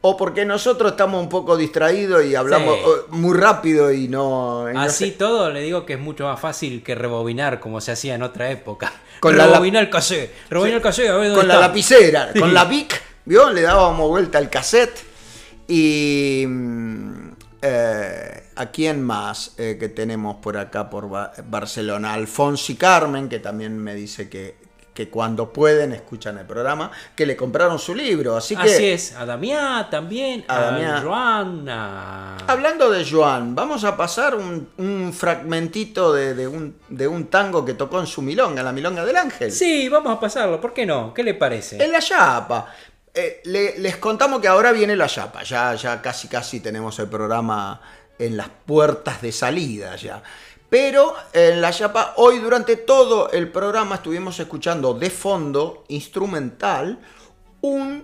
O porque nosotros estamos un poco distraídos y hablamos Sí. muy rápido y no... y no Así sé. todo le digo que es mucho más fácil que rebobinar como se hacía en otra época. Con la- rebobinar el cassette. Rebobinar el cassette, a ver dónde con la lapicera, Sí. con la Vic, ¿vio? Le dábamos vuelta al cassette. Y. mm, eh, ¿A quién más eh, que tenemos por acá, por Ba- Barcelona? Alfonso y Carmen, que también me dice que, que cuando pueden escuchan el programa, que le compraron su libro. Así que. Así es, a Damián también, A a, Damián. Joan, a... Hablando de Joan, vamos a pasar un, un fragmentito de, de un, de un tango que tocó en su milonga, la milonga del ángel. Sí, vamos a pasarlo, ¿por qué no? ¿Qué le parece? En la Yapa. Eh, le- les contamos que ahora viene la Yapa. Ya, ya casi casi tenemos el programa en las puertas de salida ya. Pero en la Yapa, hoy durante todo el programa estuvimos escuchando de fondo, instrumental, un,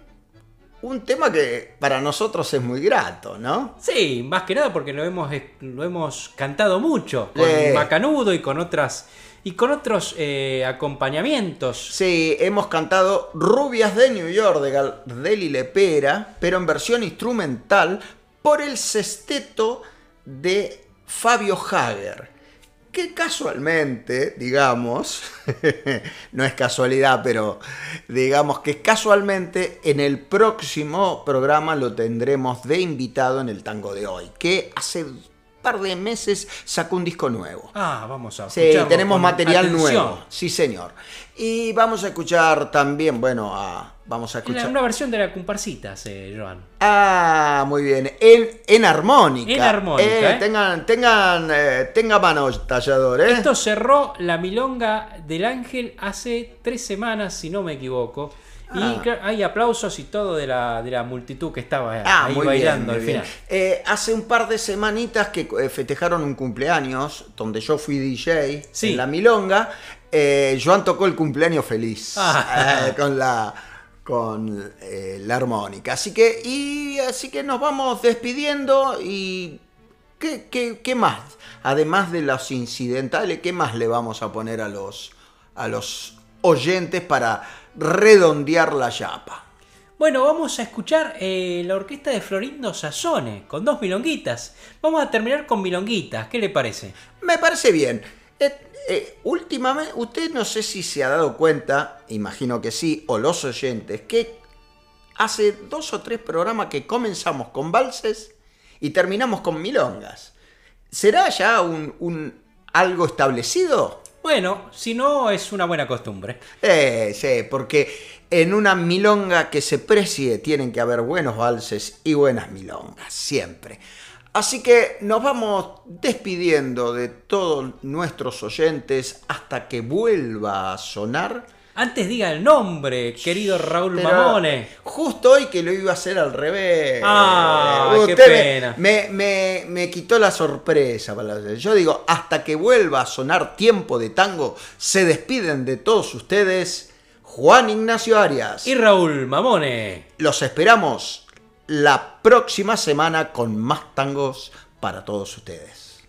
un tema que para nosotros es muy grato, ¿no? Sí, más que nada porque lo hemos, lo hemos cantado mucho con Sí. Macanudo y con otras y con otros eh, acompañamientos. Sí, hemos cantado Rubias de New York de Gardel y Lepera, pero en versión instrumental por el sexteto de Fabio Hager. Que casualmente, digamos, no es casualidad, pero digamos que casualmente en el próximo programa lo tendremos de invitado en el tango de hoy, que hace un par de meses sacó un disco nuevo. Ah, vamos a Sí, tenemos material atención. nuevo. Sí, señor. Y vamos a escuchar también, bueno, a- vamos a escuchar. una versión de la comparsita, hace Joan. Ah, muy bien. En, en armónica. En armónica, ¿eh? Tengan, tengan, eh, tenga mano tallador, ¿eh? Esto cerró la milonga del ángel hace tres semanas, si no me equivoco. Ah. Y claro, hay aplausos y todo de la, de la multitud que estaba Ah, ahí muy bailando bien, al muy final. Eh, hace un par de semanitas que eh, festejaron un cumpleaños donde yo fui DJ Sí. en la milonga. Eh, Joan tocó el cumpleaños feliz Ah. eh, con la con eh, la armónica. Así que y así que nos vamos despidiendo y ¿qué, qué, qué más? Además de los incidentales, ¿qué más le vamos a poner a los a los oyentes para redondear la chapa? Bueno, vamos a escuchar eh, la orquesta de Florindo Sassone con dos milonguitas. Vamos a terminar con milonguitas, ¿qué le parece? Me parece bien. Eh, eh, últimamente, usted no sé si se ha dado cuenta, imagino que sí, o los oyentes, que hace dos o tres programas que comenzamos con valses y terminamos con milongas. ¿Será ya un, un algo establecido? Bueno, si no, es una buena costumbre. Eh, sí, porque en una milonga que se precie tienen que haber buenos valses y buenas milongas, siempre. Así que nos vamos despidiendo de todos nuestros oyentes hasta que vuelva a sonar. Antes diga el nombre, querido Raúl Pero Mamone. Justo hoy que lo iba a hacer al revés. Ah, qué Usted pena. Me, me- me quitó la sorpresa. Yo digo, hasta que vuelva a sonar tiempo de tango, se despiden de todos ustedes Juan Ignacio Arias. Y Raúl Mamone. Los esperamos la próxima semana con más tangos para todos ustedes.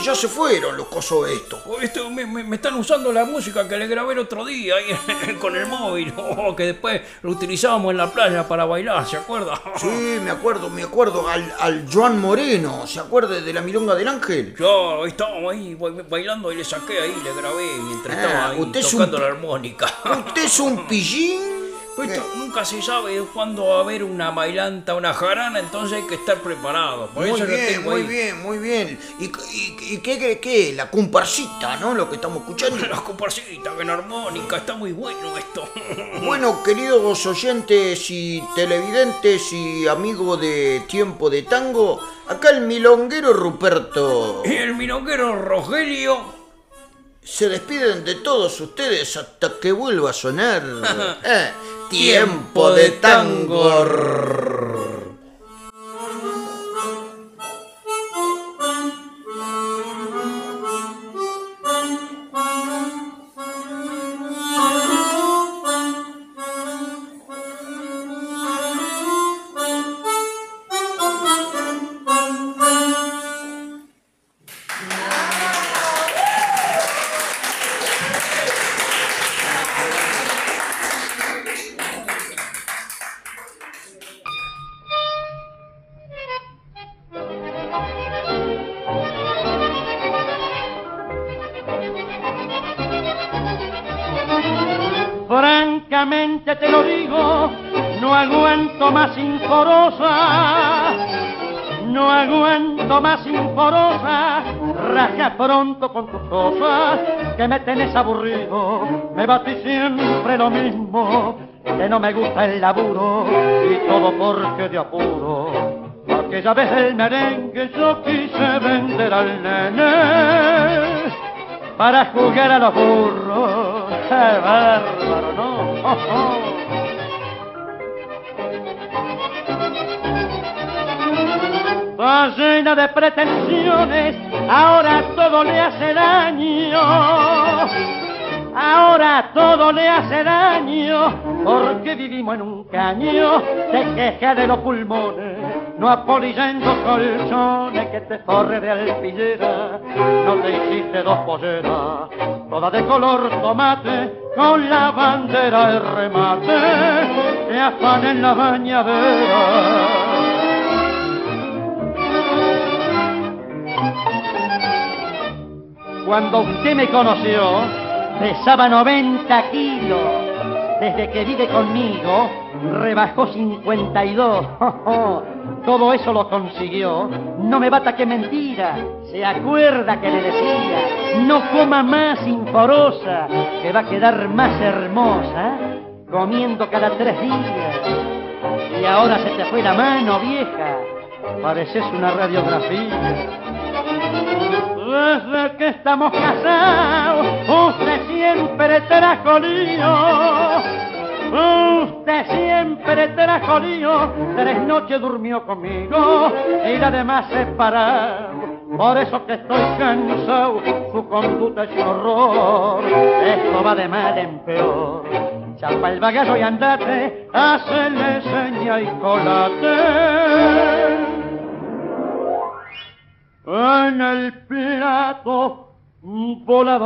Que ya se fueron los cosos estos. Esto, me, me- me están usando la música que le grabé el otro día ahí con el móvil, oh, que después lo utilizábamos en la playa para bailar, ¿se acuerda? Sí, me acuerdo, me acuerdo al, al Joan Moreno, ¿se acuerda de la milonga del ángel? Yo estábamos ahí ba- bailando y le saqué ahí, le grabé mientras Ah, estaba ahí usted un tocando pi- la armónica. ¿Usted es un pillín? Esto nunca se sabe cuándo va a haber una bailanta, una jarana, entonces hay que estar preparado. Por Muy eso bien, tengo muy ahí. bien, muy bien. ¿Y, y, y qué que? La comparsita, ¿no? Lo que estamos escuchando. Las comparsitas, en armónica, está muy bueno esto. Bueno, queridos oyentes y televidentes y amigos de Tiempo de Tango, acá el milonguero Ruperto. Y el milonguero Rogelio. Se despiden de todos ustedes hasta que vuelva a sonar. eh, tiempo de Tango. Que me tenés aburrido, me batí siempre lo mismo, que no me gusta el laburo, y todo porque de apuro. Aquella vez el merengue yo quise vender al nene para jugar a los burros. ¡Qué bárbaro, no! ¡Oh, oh! Está llena de pretensiones, ahora todo le hace daño. Ahora todo le hace daño, porque vivimos en un caño, se queja de los pulmones, no apolillando colchones que te forre de alpillera, no te hiciste dos polleras, toda de color tomate, con la bandera de remate, que afan en la bañadera. Cuando usted me conoció, pesaba 90 kilos. Desde que vive conmigo, rebajó 52. Todo eso lo consiguió. No me bata que mentira. Se acuerda que le decía, no coma más inforosa, que va a quedar más hermosa, comiendo cada tres días. Y ahora se te fue la mano, vieja. Pareces una radiografía. Desde que estamos casados, usted siempre trajo lío. Usted siempre trajo lío. Tres noches durmió conmigo y la demás separado. Por eso que estoy cansado, su conducta es un horror. Esto va de mal en peor. Chapa el bagazo y andate, hacele seña y colate en el plato volador.